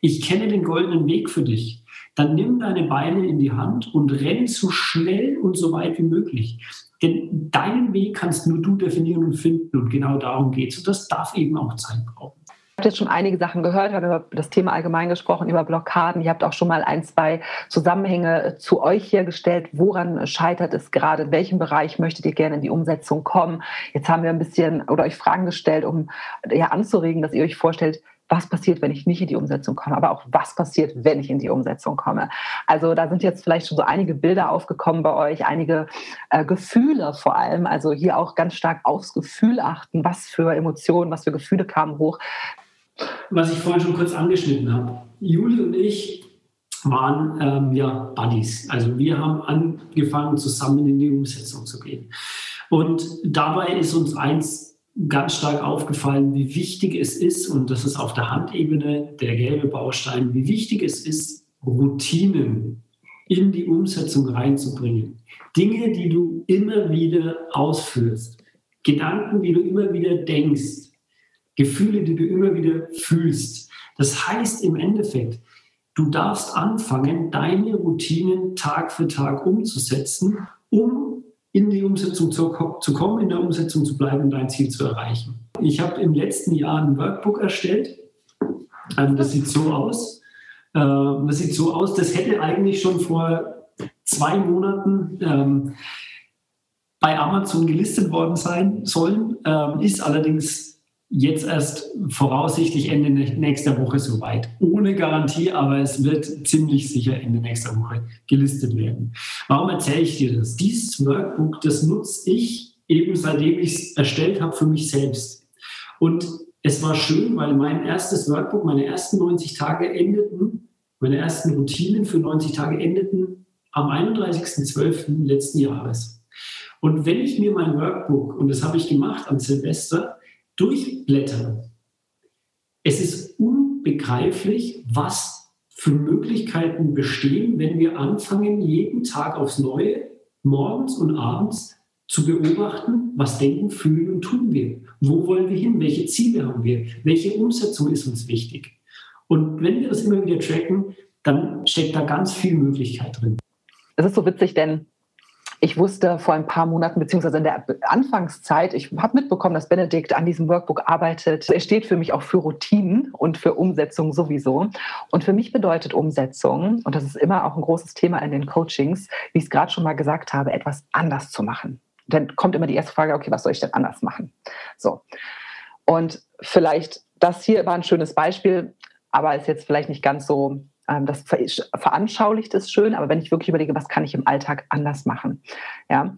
[SPEAKER 3] ich kenne den goldenen Weg für dich, dann nimm deine Beine in die Hand und renn so schnell und so weit wie möglich. Denn deinen Weg kannst nur du definieren und finden und genau darum geht es. Und das darf eben auch Zeit brauchen.
[SPEAKER 1] Habe jetzt schon einige Sachen gehört, wir über das Thema allgemein gesprochen, über Blockaden. Ihr habt auch schon mal ein, zwei Zusammenhänge zu euch hergestellt. Woran scheitert es gerade? In welchem Bereich möchtet ihr gerne in die Umsetzung kommen? Jetzt haben wir ein bisschen oder euch Fragen gestellt, um ja anzuregen, dass ihr euch vorstellt, was passiert, wenn ich nicht in die Umsetzung komme, aber auch was passiert, wenn ich in die Umsetzung komme. Also da sind jetzt vielleicht schon so einige Bilder aufgekommen bei euch, einige äh, Gefühle vor allem. Also hier auch ganz stark aufs Gefühl achten, was für Emotionen, was für Gefühle kamen hoch.
[SPEAKER 3] Was ich vorhin schon kurz angeschnitten habe. Juli und ich waren ähm, ja Buddies. Also wir haben angefangen, zusammen in die Umsetzung zu gehen. Und dabei ist uns eins ganz stark aufgefallen, wie wichtig es ist, und das ist auf der Handebene der gelbe Baustein, wie wichtig es ist, Routinen in die Umsetzung reinzubringen. Dinge, die du immer wieder ausführst, Gedanken, die du immer wieder denkst, Gefühle, die du immer wieder fühlst. Das heißt im Endeffekt, du darfst anfangen, deine Routinen Tag für Tag umzusetzen, um in die Umsetzung zu, zu kommen, in der Umsetzung zu bleiben und dein Ziel zu erreichen. Ich habe im letzten Jahr ein Workbook erstellt. Also das sieht so aus. Äh, das sieht so aus, das hätte eigentlich schon vor zwei Monaten ähm, bei Amazon gelistet worden sein sollen, ähm, ist allerdings jetzt erst voraussichtlich Ende nächster Woche soweit. Ohne Garantie, aber es wird ziemlich sicher Ende nächster Woche gelistet werden. Warum erzähle ich dir das? Dieses Workbook, das nutze ich eben seitdem ich es erstellt habe für mich selbst. Und es war schön, weil mein erstes Workbook, meine ersten 90 Tage endeten, meine ersten Routinen für 90 Tage endeten am 31.12. letzten Jahres. Und wenn ich mir mein Workbook, und das habe ich gemacht am Silvester, durchblättern. Es ist unbegreiflich, was für Möglichkeiten bestehen, wenn wir anfangen, jeden Tag aufs Neue, morgens und abends zu beobachten, was denken, fühlen und tun wir. Wo wollen wir hin? Welche Ziele haben wir? Welche Umsetzung ist uns wichtig? Und wenn wir das immer wieder tracken, dann steckt da ganz viel Möglichkeit drin.
[SPEAKER 1] Es ist so witzig, denn ich wusste vor ein paar Monaten, beziehungsweise in der Anfangszeit, ich habe mitbekommen, dass Benedikt an diesem Workbook arbeitet. Er steht für mich auch für Routinen und für Umsetzung sowieso. Und für mich bedeutet Umsetzung, und das ist immer auch ein großes Thema in den Coachings, wie ich es gerade schon mal gesagt habe, etwas anders zu machen. Dann kommt immer die erste Frage, okay, was soll ich denn anders machen? So. Und vielleicht, das hier war ein schönes Beispiel, aber ist jetzt vielleicht nicht ganz so das veranschaulicht ist schön, aber wenn ich wirklich überlege, was kann ich im Alltag anders machen, ja,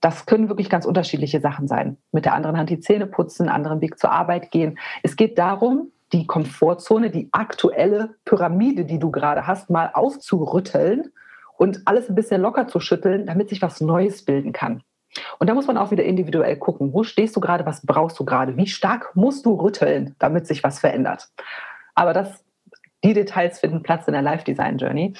[SPEAKER 1] das können wirklich ganz unterschiedliche Sachen sein. Mit der anderen Hand die Zähne putzen, anderen Weg zur Arbeit gehen. Es geht darum, die Komfortzone, die aktuelle Pyramide, die du gerade hast, mal aufzurütteln und alles ein bisschen locker zu schütteln, damit sich was Neues bilden kann. Und da muss man auch wieder individuell gucken, wo stehst du gerade, was brauchst du gerade, wie stark musst du rütteln, damit sich was verändert. Aber das, die Details finden Platz in der Life Design Journey.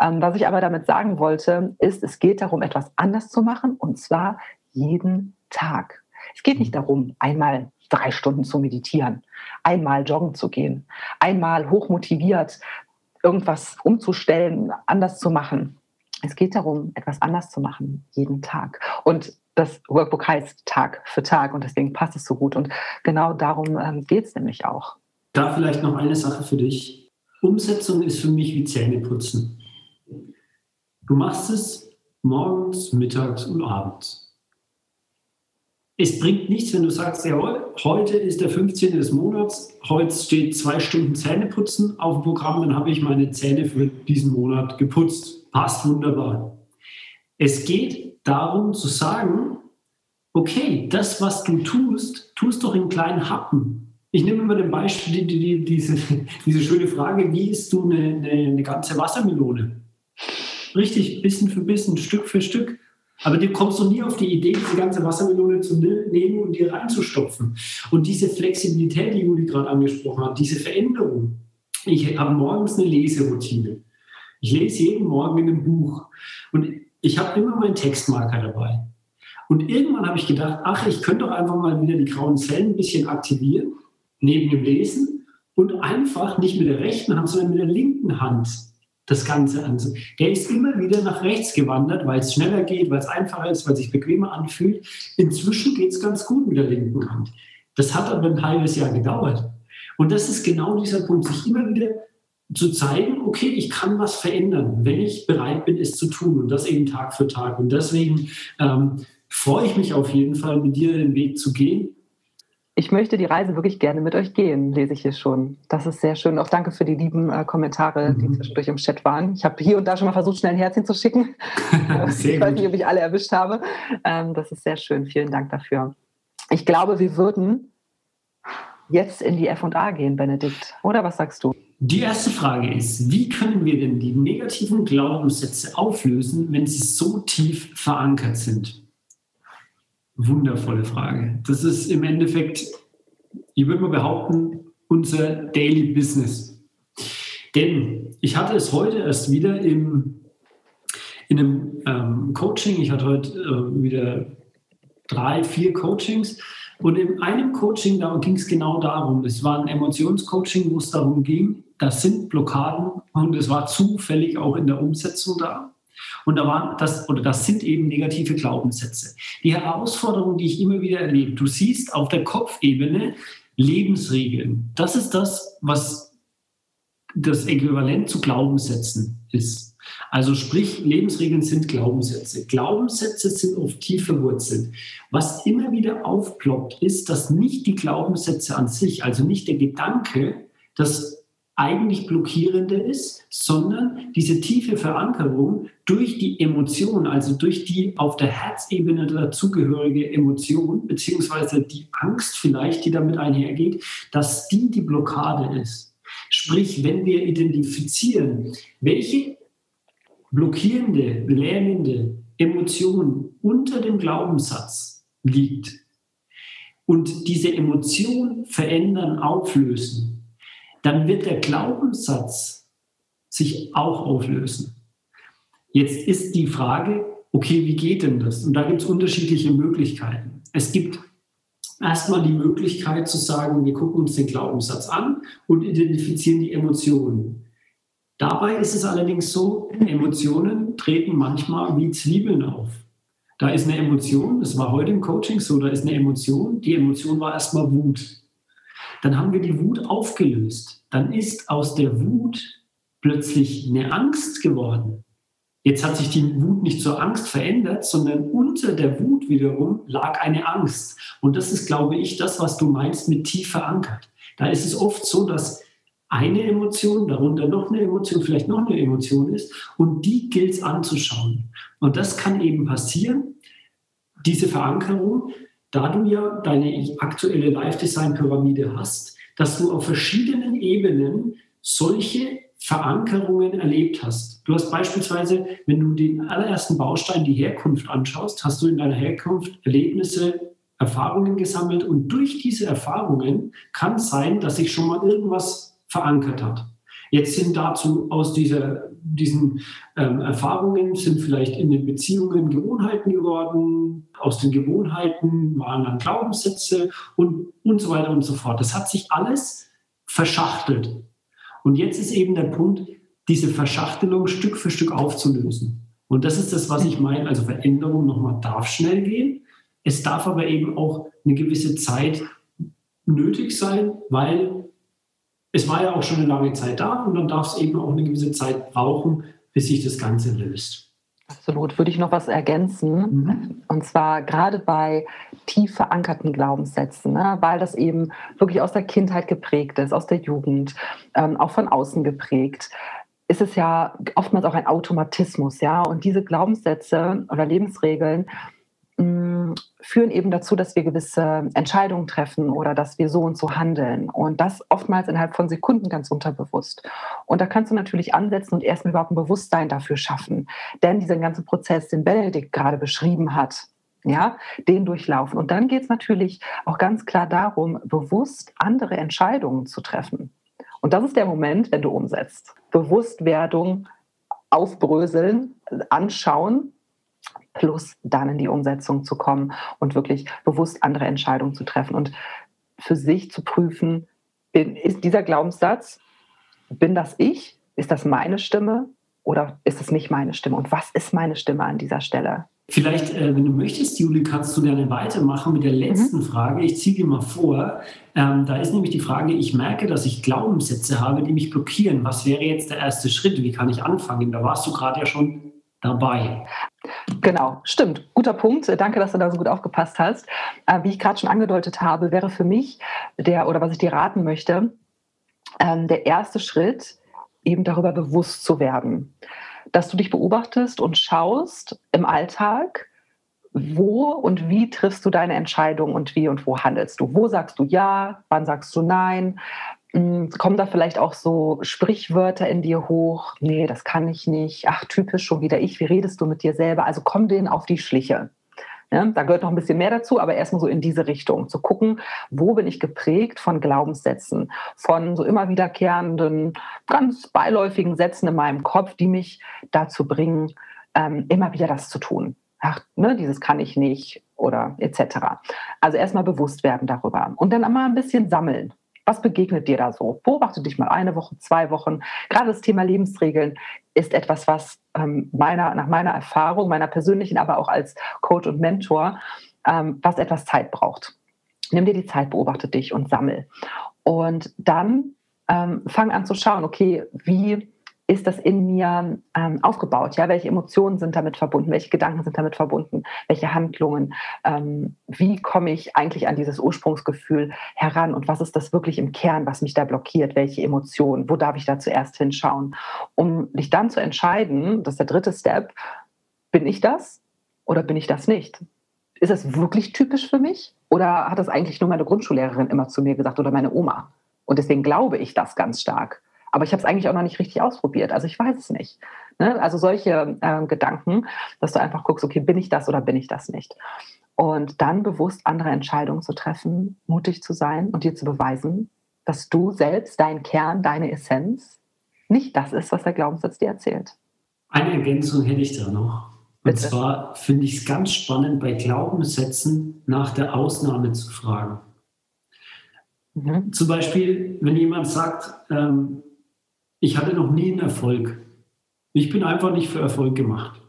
[SPEAKER 1] Ähm, was ich aber damit sagen wollte, ist, es geht darum, etwas anders zu machen und zwar jeden Tag. Es geht nicht darum, einmal drei Stunden zu meditieren, einmal joggen zu gehen, einmal hochmotiviert irgendwas umzustellen, anders zu machen. Es geht darum, etwas anders zu machen, jeden Tag. Und das Workbook heißt Tag für Tag und deswegen passt es so gut. Und genau darum ähm, geht es nämlich auch.
[SPEAKER 3] Da vielleicht noch eine Sache für dich. Umsetzung ist für mich wie Zähneputzen. Du machst es morgens, mittags und abends es bringt nichts, wenn du sagst, jawohl, heute ist der 15. des Monats, heute steht zwei Stunden Zähneputzen auf dem Programm, dann habe ich meine Zähne für diesen Monat geputzt. Passt wunderbar. Es geht darum zu sagen, okay, das, was du tust, tust doch in kleinen Happen. Ich nehme immer den Beispiel, die, die, diese, <laughs> diese schöne Frage, wie isst du eine, eine, eine ganze Wassermelone? Richtig, bisschen für bisschen, Stück für Stück. Aber du kommst doch nie auf die Idee, die ganze Wassermelone zu nehmen und dir reinzustopfen. Und diese Flexibilität, die Juli gerade angesprochen hat, diese Veränderung. Ich habe morgens eine Leseroutine. Ich lese jeden Morgen in einem Buch. Und ich habe immer meinen Textmarker dabei. Und irgendwann habe ich gedacht, ach, ich könnte doch einfach mal wieder die grauen Zellen ein bisschen aktivieren, neben dem Lesen und einfach nicht mit der rechten Hand, sondern mit der linken Hand das Ganze an. Der ist immer wieder nach rechts gewandert, weil es schneller geht, weil es einfacher ist, weil es sich bequemer anfühlt. Inzwischen geht es ganz gut mit der linken Hand. Das hat aber ein halbes Jahr gedauert. Und das ist genau dieser Punkt, sich immer wieder zu zeigen, okay, ich kann was verändern, wenn ich bereit bin, es zu tun. Und das eben Tag für Tag. Und deswegen ähm, freue ich mich auf jeden Fall, mit dir den Weg zu gehen
[SPEAKER 1] ich möchte die Reise wirklich gerne mit euch gehen, lese ich hier schon. Das ist sehr schön. Auch danke für die lieben äh, Kommentare, die mhm. zwischendurch im Chat waren. Ich habe hier und da schon mal versucht, schnell ein Herzchen zu schicken. <laughs> ich weiß nicht, ob ich alle erwischt habe. Ähm, das ist sehr schön. Vielen Dank dafür. Ich glaube, wir würden jetzt in die FA gehen, Benedikt. Oder was sagst du?
[SPEAKER 3] Die erste Frage ist, wie können wir denn die negativen Glaubenssätze auflösen, wenn sie so tief verankert sind? Wundervolle Frage. Das ist im Endeffekt, ich würde mal behaupten, unser Daily Business. Denn ich hatte es heute erst wieder im, in einem ähm, Coaching. Ich hatte heute äh, wieder drei, vier Coachings. Und in einem Coaching, da ging es genau darum. Es war ein Emotionscoaching, wo es darum ging, das sind Blockaden und es war zufällig auch in der Umsetzung da. Und da waren das, oder das sind eben negative Glaubenssätze. Die Herausforderung, die ich immer wieder erlebe, du siehst auf der Kopfebene Lebensregeln. Das ist das, was das Äquivalent zu Glaubenssätzen ist. Also sprich, Lebensregeln sind Glaubenssätze. Glaubenssätze sind oft tief verwurzelt. Was immer wieder aufploppt, ist, dass nicht die Glaubenssätze an sich, also nicht der Gedanke, dass eigentlich blockierende ist, sondern diese tiefe Verankerung durch die Emotion, also durch die auf der Herzebene dazugehörige Emotion, beziehungsweise die Angst vielleicht, die damit einhergeht, dass die die Blockade ist. Sprich, wenn wir identifizieren, welche blockierende, lähmende Emotion unter dem Glaubenssatz liegt und diese Emotion verändern, auflösen, dann wird der Glaubenssatz sich auch auflösen. Jetzt ist die Frage, okay, wie geht denn das? Und da gibt es unterschiedliche Möglichkeiten. Es gibt erstmal die Möglichkeit zu sagen, wir gucken uns den Glaubenssatz an und identifizieren die Emotionen. Dabei ist es allerdings so, Emotionen treten manchmal wie Zwiebeln auf. Da ist eine Emotion, das war heute im Coaching so, da ist eine Emotion, die Emotion war erstmal Wut. Dann haben wir die Wut aufgelöst. Dann ist aus der Wut plötzlich eine Angst geworden. Jetzt hat sich die Wut nicht zur Angst verändert, sondern unter der Wut wiederum lag eine Angst. Und das ist, glaube ich, das, was du meinst mit tief verankert. Da ist es oft so, dass eine Emotion, darunter noch eine Emotion, vielleicht noch eine Emotion ist und die gilt es anzuschauen. Und das kann eben passieren, diese Verankerung, da du ja deine aktuelle Live-Design-Pyramide hast, dass du auf verschiedenen Ebenen solche Verankerungen erlebt hast. Du hast beispielsweise, wenn du den allerersten Baustein, die Herkunft anschaust, hast du in deiner Herkunft Erlebnisse, Erfahrungen gesammelt und durch diese Erfahrungen kann es sein, dass sich schon mal irgendwas verankert hat. Jetzt sind dazu aus dieser, diesen ähm, Erfahrungen sind vielleicht in den Beziehungen Gewohnheiten geworden, aus den Gewohnheiten waren dann Glaubenssätze und, und so weiter und so fort. Das hat sich alles verschachtelt. Und jetzt ist eben der Punkt, diese Verschachtelung Stück für Stück aufzulösen. Und das ist das, was ich meine. Also Veränderung nochmal darf schnell gehen. Es darf aber eben auch eine gewisse Zeit nötig sein, weil es war ja auch schon eine lange Zeit da und dann darf es eben auch eine gewisse Zeit brauchen, bis sich das Ganze löst.
[SPEAKER 1] Absolut. Würde ich noch was ergänzen? Mhm. Und zwar gerade bei tief verankerten Glaubenssätzen, ne? weil das eben wirklich aus der Kindheit geprägt ist, aus der Jugend, ähm, auch von außen geprägt ist es ja oftmals auch ein Automatismus, ja. Und diese Glaubenssätze oder Lebensregeln führen eben dazu, dass wir gewisse Entscheidungen treffen oder dass wir so und so handeln. Und das oftmals innerhalb von Sekunden ganz unterbewusst. Und da kannst du natürlich ansetzen und erstmal überhaupt ein Bewusstsein dafür schaffen. Denn diesen ganzen Prozess, den Benedikt gerade beschrieben hat, ja, den durchlaufen. Und dann geht es natürlich auch ganz klar darum, bewusst andere Entscheidungen zu treffen. Und das ist der Moment, wenn du umsetzt. Bewusstwerdung aufbröseln, anschauen plus dann in die Umsetzung zu kommen und wirklich bewusst andere Entscheidungen zu treffen und für sich zu prüfen, ist dieser Glaubenssatz, bin das ich? Ist das meine Stimme oder ist es nicht meine Stimme? Und was ist meine Stimme an dieser Stelle?
[SPEAKER 3] Vielleicht, äh, wenn du möchtest, Juli, kannst du gerne weitermachen mit der letzten mhm. Frage. Ich ziehe dir mal vor. Ähm, da ist nämlich die Frage, ich merke, dass ich Glaubenssätze habe, die mich blockieren. Was wäre jetzt der erste Schritt? Wie kann ich anfangen? Da warst du gerade ja schon dabei.
[SPEAKER 1] Genau, stimmt. Guter Punkt. Danke, dass du da so gut aufgepasst hast. Äh, wie ich gerade schon angedeutet habe, wäre für mich der, oder was ich dir raten möchte, ähm, der erste Schritt, eben darüber bewusst zu werden. Dass du dich beobachtest und schaust im Alltag, wo und wie triffst du deine Entscheidung und wie und wo handelst du? Wo sagst du ja, wann sagst du nein? Hm, kommen da vielleicht auch so Sprichwörter in dir hoch? Nee, das kann ich nicht. Ach, typisch schon wieder ich. Wie redest du mit dir selber? Also komm denen auf die Schliche. Ja, da gehört noch ein bisschen mehr dazu, aber erstmal so in diese Richtung zu gucken, wo bin ich geprägt von Glaubenssätzen, von so immer wiederkehrenden, ganz beiläufigen Sätzen in meinem Kopf, die mich dazu bringen, ähm, immer wieder das zu tun. Ach, ne, dieses kann ich nicht oder etc. Also erstmal bewusst werden darüber und dann einmal ein bisschen sammeln. Was begegnet dir da so? Beobachte dich mal eine Woche, zwei Wochen. Gerade das Thema Lebensregeln ist etwas, was ähm, meiner, nach meiner Erfahrung, meiner persönlichen, aber auch als Coach und Mentor, ähm, was etwas Zeit braucht. Nimm dir die Zeit, beobachte dich und sammel. Und dann ähm, fang an zu schauen, okay, wie ist das in mir ähm, aufgebaut? Ja, welche Emotionen sind damit verbunden? Welche Gedanken sind damit verbunden? Welche Handlungen? Ähm, wie komme ich eigentlich an dieses Ursprungsgefühl heran? Und was ist das wirklich im Kern, was mich da blockiert? Welche Emotionen? Wo darf ich da zuerst hinschauen? Um dich dann zu entscheiden, das ist der dritte Step, bin ich das oder bin ich das nicht? Ist das wirklich typisch für mich? Oder hat das eigentlich nur meine Grundschullehrerin immer zu mir gesagt oder meine Oma? Und deswegen glaube ich das ganz stark. Aber ich habe es eigentlich auch noch nicht richtig ausprobiert. Also ich weiß es nicht. Ne? Also solche äh, Gedanken, dass du einfach guckst, okay, bin ich das oder bin ich das nicht? Und dann bewusst andere Entscheidungen zu treffen, mutig zu sein und dir zu beweisen, dass du selbst, dein Kern, deine Essenz nicht das ist, was der Glaubenssatz dir erzählt.
[SPEAKER 3] Eine Ergänzung hätte ich da noch. Und Bitte. zwar finde ich es ganz spannend, bei Glaubenssätzen nach der Ausnahme zu fragen. Mhm. Zum Beispiel, wenn jemand sagt, ähm, ich hatte noch nie einen Erfolg. Ich bin einfach nicht für Erfolg gemacht.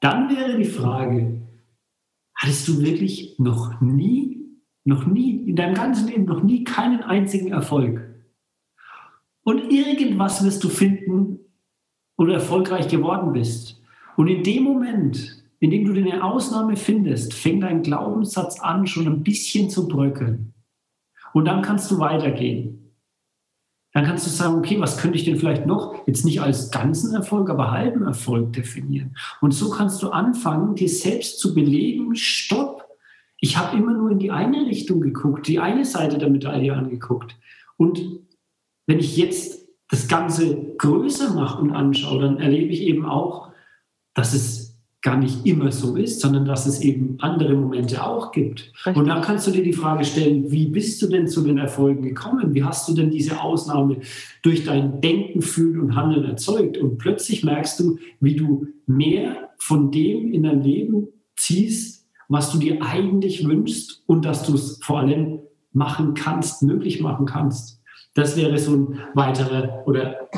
[SPEAKER 3] Dann wäre die Frage, hattest du wirklich noch nie, noch nie, in deinem ganzen Leben noch nie keinen einzigen Erfolg? Und irgendwas wirst du finden, wo du erfolgreich geworden bist. Und in dem Moment, in dem du eine Ausnahme findest, fängt dein Glaubenssatz an, schon ein bisschen zu bröckeln. Und dann kannst du weitergehen. Dann kannst du sagen, okay, was könnte ich denn vielleicht noch jetzt nicht als ganzen Erfolg, aber halben Erfolg definieren? Und so kannst du anfangen, dir selbst zu belegen, stopp, ich habe immer nur in die eine Richtung geguckt, die eine Seite der Medaille angeguckt. Und wenn ich jetzt das Ganze größer mache und anschaue, dann erlebe ich eben auch, dass es gar nicht immer so ist, sondern dass es eben andere Momente auch gibt. Richtig. Und dann kannst du dir die Frage stellen, wie bist du denn zu den Erfolgen gekommen? Wie hast du denn diese Ausnahme durch dein Denken, Fühlen und Handeln erzeugt? Und plötzlich merkst du, wie du mehr von dem in dein Leben ziehst, was du dir eigentlich wünschst und dass du es vor allem machen kannst, möglich machen kannst. Das wäre so ein weiterer oder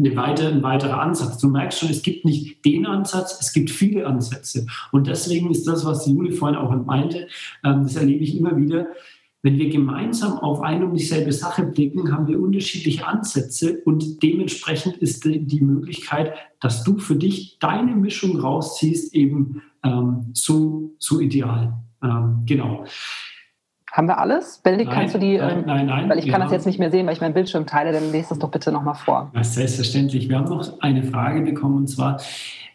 [SPEAKER 3] eine weitere, ein weiterer Ansatz. Du merkst schon, es gibt nicht den Ansatz, es gibt viele Ansätze. Und deswegen ist das, was Juli vorhin auch meinte, ähm, das erlebe ich immer wieder, wenn wir gemeinsam auf eine und dieselbe Sache blicken, haben wir unterschiedliche Ansätze und dementsprechend ist die Möglichkeit, dass du für dich deine Mischung rausziehst, eben ähm, so, so ideal. Ähm, genau.
[SPEAKER 1] Haben wir alles? Benedikt,
[SPEAKER 3] nein,
[SPEAKER 1] kannst du die,
[SPEAKER 3] nein, ähm, nein, nein,
[SPEAKER 1] weil ich kann das jetzt nicht mehr sehen, weil ich meinen Bildschirm teile, dann lest das doch bitte nochmal vor.
[SPEAKER 3] Ja, selbstverständlich. Wir haben noch eine Frage bekommen und zwar,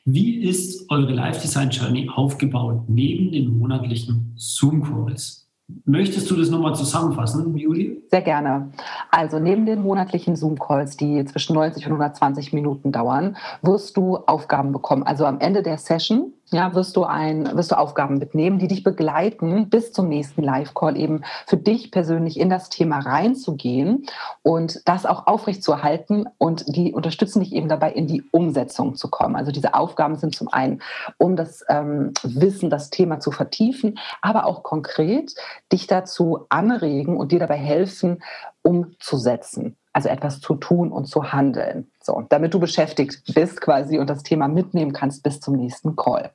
[SPEAKER 3] wie ist eure Life Design Journey aufgebaut neben den monatlichen Zoom-Calls? Möchtest du das nochmal zusammenfassen, Juli?
[SPEAKER 1] Sehr gerne. Also neben den monatlichen Zoom-Calls, die zwischen 90 und 120 Minuten dauern, wirst du Aufgaben bekommen. Also am Ende der Session ja, wirst du ein, wirst du Aufgaben mitnehmen, die dich begleiten, bis zum nächsten Live-Call eben für dich persönlich in das Thema reinzugehen und das auch aufrechtzuerhalten und die unterstützen dich eben dabei, in die Umsetzung zu kommen. Also diese Aufgaben sind zum einen, um das ähm, Wissen, das Thema zu vertiefen, aber auch konkret dich dazu anregen und dir dabei helfen, umzusetzen also etwas zu tun und zu handeln. So, damit du beschäftigt bist quasi und das Thema mitnehmen kannst bis zum nächsten Call.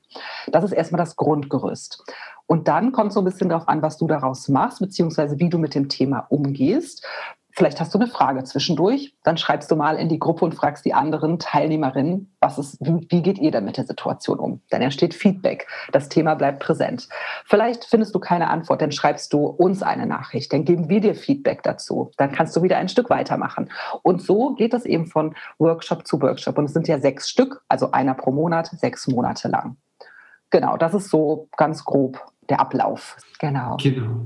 [SPEAKER 1] Das ist erstmal das Grundgerüst. Und dann kommt so ein bisschen darauf an, was du daraus machst, beziehungsweise wie du mit dem Thema umgehst. Vielleicht hast du eine Frage zwischendurch, dann schreibst du mal in die Gruppe und fragst die anderen Teilnehmerinnen, was ist, wie, geht ihr denn mit der Situation um? Dann entsteht Feedback, das Thema bleibt präsent. Vielleicht findest du keine Antwort, dann schreibst du uns eine Nachricht, dann geben wir dir Feedback dazu, dann kannst du wieder ein Stück weitermachen. Und so geht es eben von Workshop zu Workshop. Und es sind ja sechs Stück, also einer pro Monat, sechs Monate lang. Genau, das ist so ganz grob der Ablauf. Genau. Genau.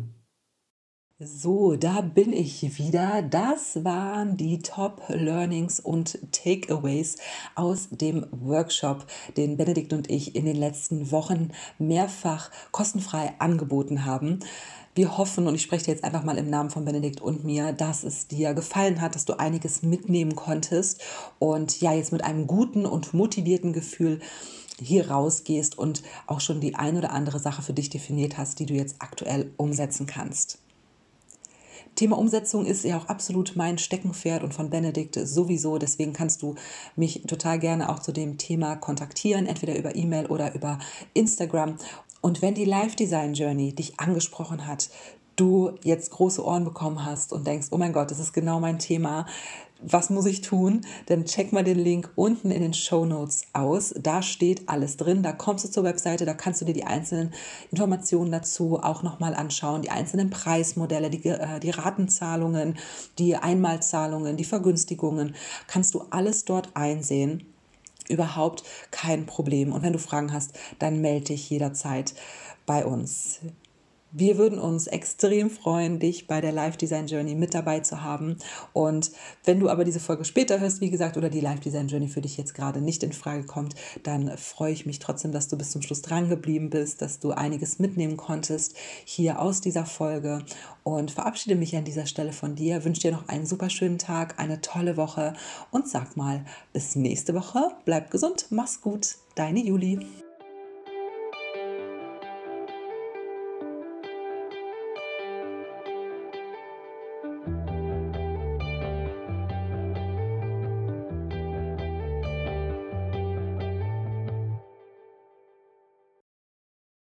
[SPEAKER 4] So, da bin ich wieder. Das waren die Top Learnings und Takeaways aus dem Workshop, den Benedikt und ich in den letzten Wochen mehrfach kostenfrei angeboten haben. Wir hoffen, und ich spreche jetzt einfach mal im Namen von Benedikt und mir, dass es dir gefallen hat, dass du einiges mitnehmen konntest und ja, jetzt mit einem guten und motivierten Gefühl hier rausgehst und auch schon die ein oder andere Sache für dich definiert hast, die du jetzt aktuell umsetzen kannst. Thema Umsetzung ist ja auch absolut mein Steckenpferd und von Benedikt sowieso. Deswegen kannst du mich total gerne auch zu dem Thema kontaktieren, entweder über E-Mail oder über Instagram. Und wenn die Life Design Journey dich angesprochen hat, du jetzt große Ohren bekommen hast und denkst, oh mein Gott, das ist genau mein Thema, was muss ich tun? Dann check mal den Link unten in den Show Notes aus. Da steht alles drin. Da kommst du zur Webseite, da kannst du dir die einzelnen Informationen dazu auch nochmal anschauen. Die einzelnen Preismodelle, die, äh, die Ratenzahlungen, die Einmalzahlungen, die Vergünstigungen. Kannst du alles dort einsehen. Überhaupt kein Problem. Und wenn du Fragen hast, dann melde dich jederzeit bei uns. Wir würden uns extrem freuen, dich bei der Live Design Journey mit dabei zu haben. Und wenn du aber diese Folge später hörst, wie gesagt, oder die Live Design Journey für dich jetzt gerade nicht in Frage kommt, dann freue ich mich trotzdem, dass du bis zum Schluss dran geblieben bist, dass du einiges mitnehmen konntest hier aus dieser Folge und verabschiede mich an dieser Stelle von dir, wünsche dir noch einen super schönen Tag, eine tolle Woche und sag mal bis nächste Woche. Bleib gesund, mach's gut, deine Juli.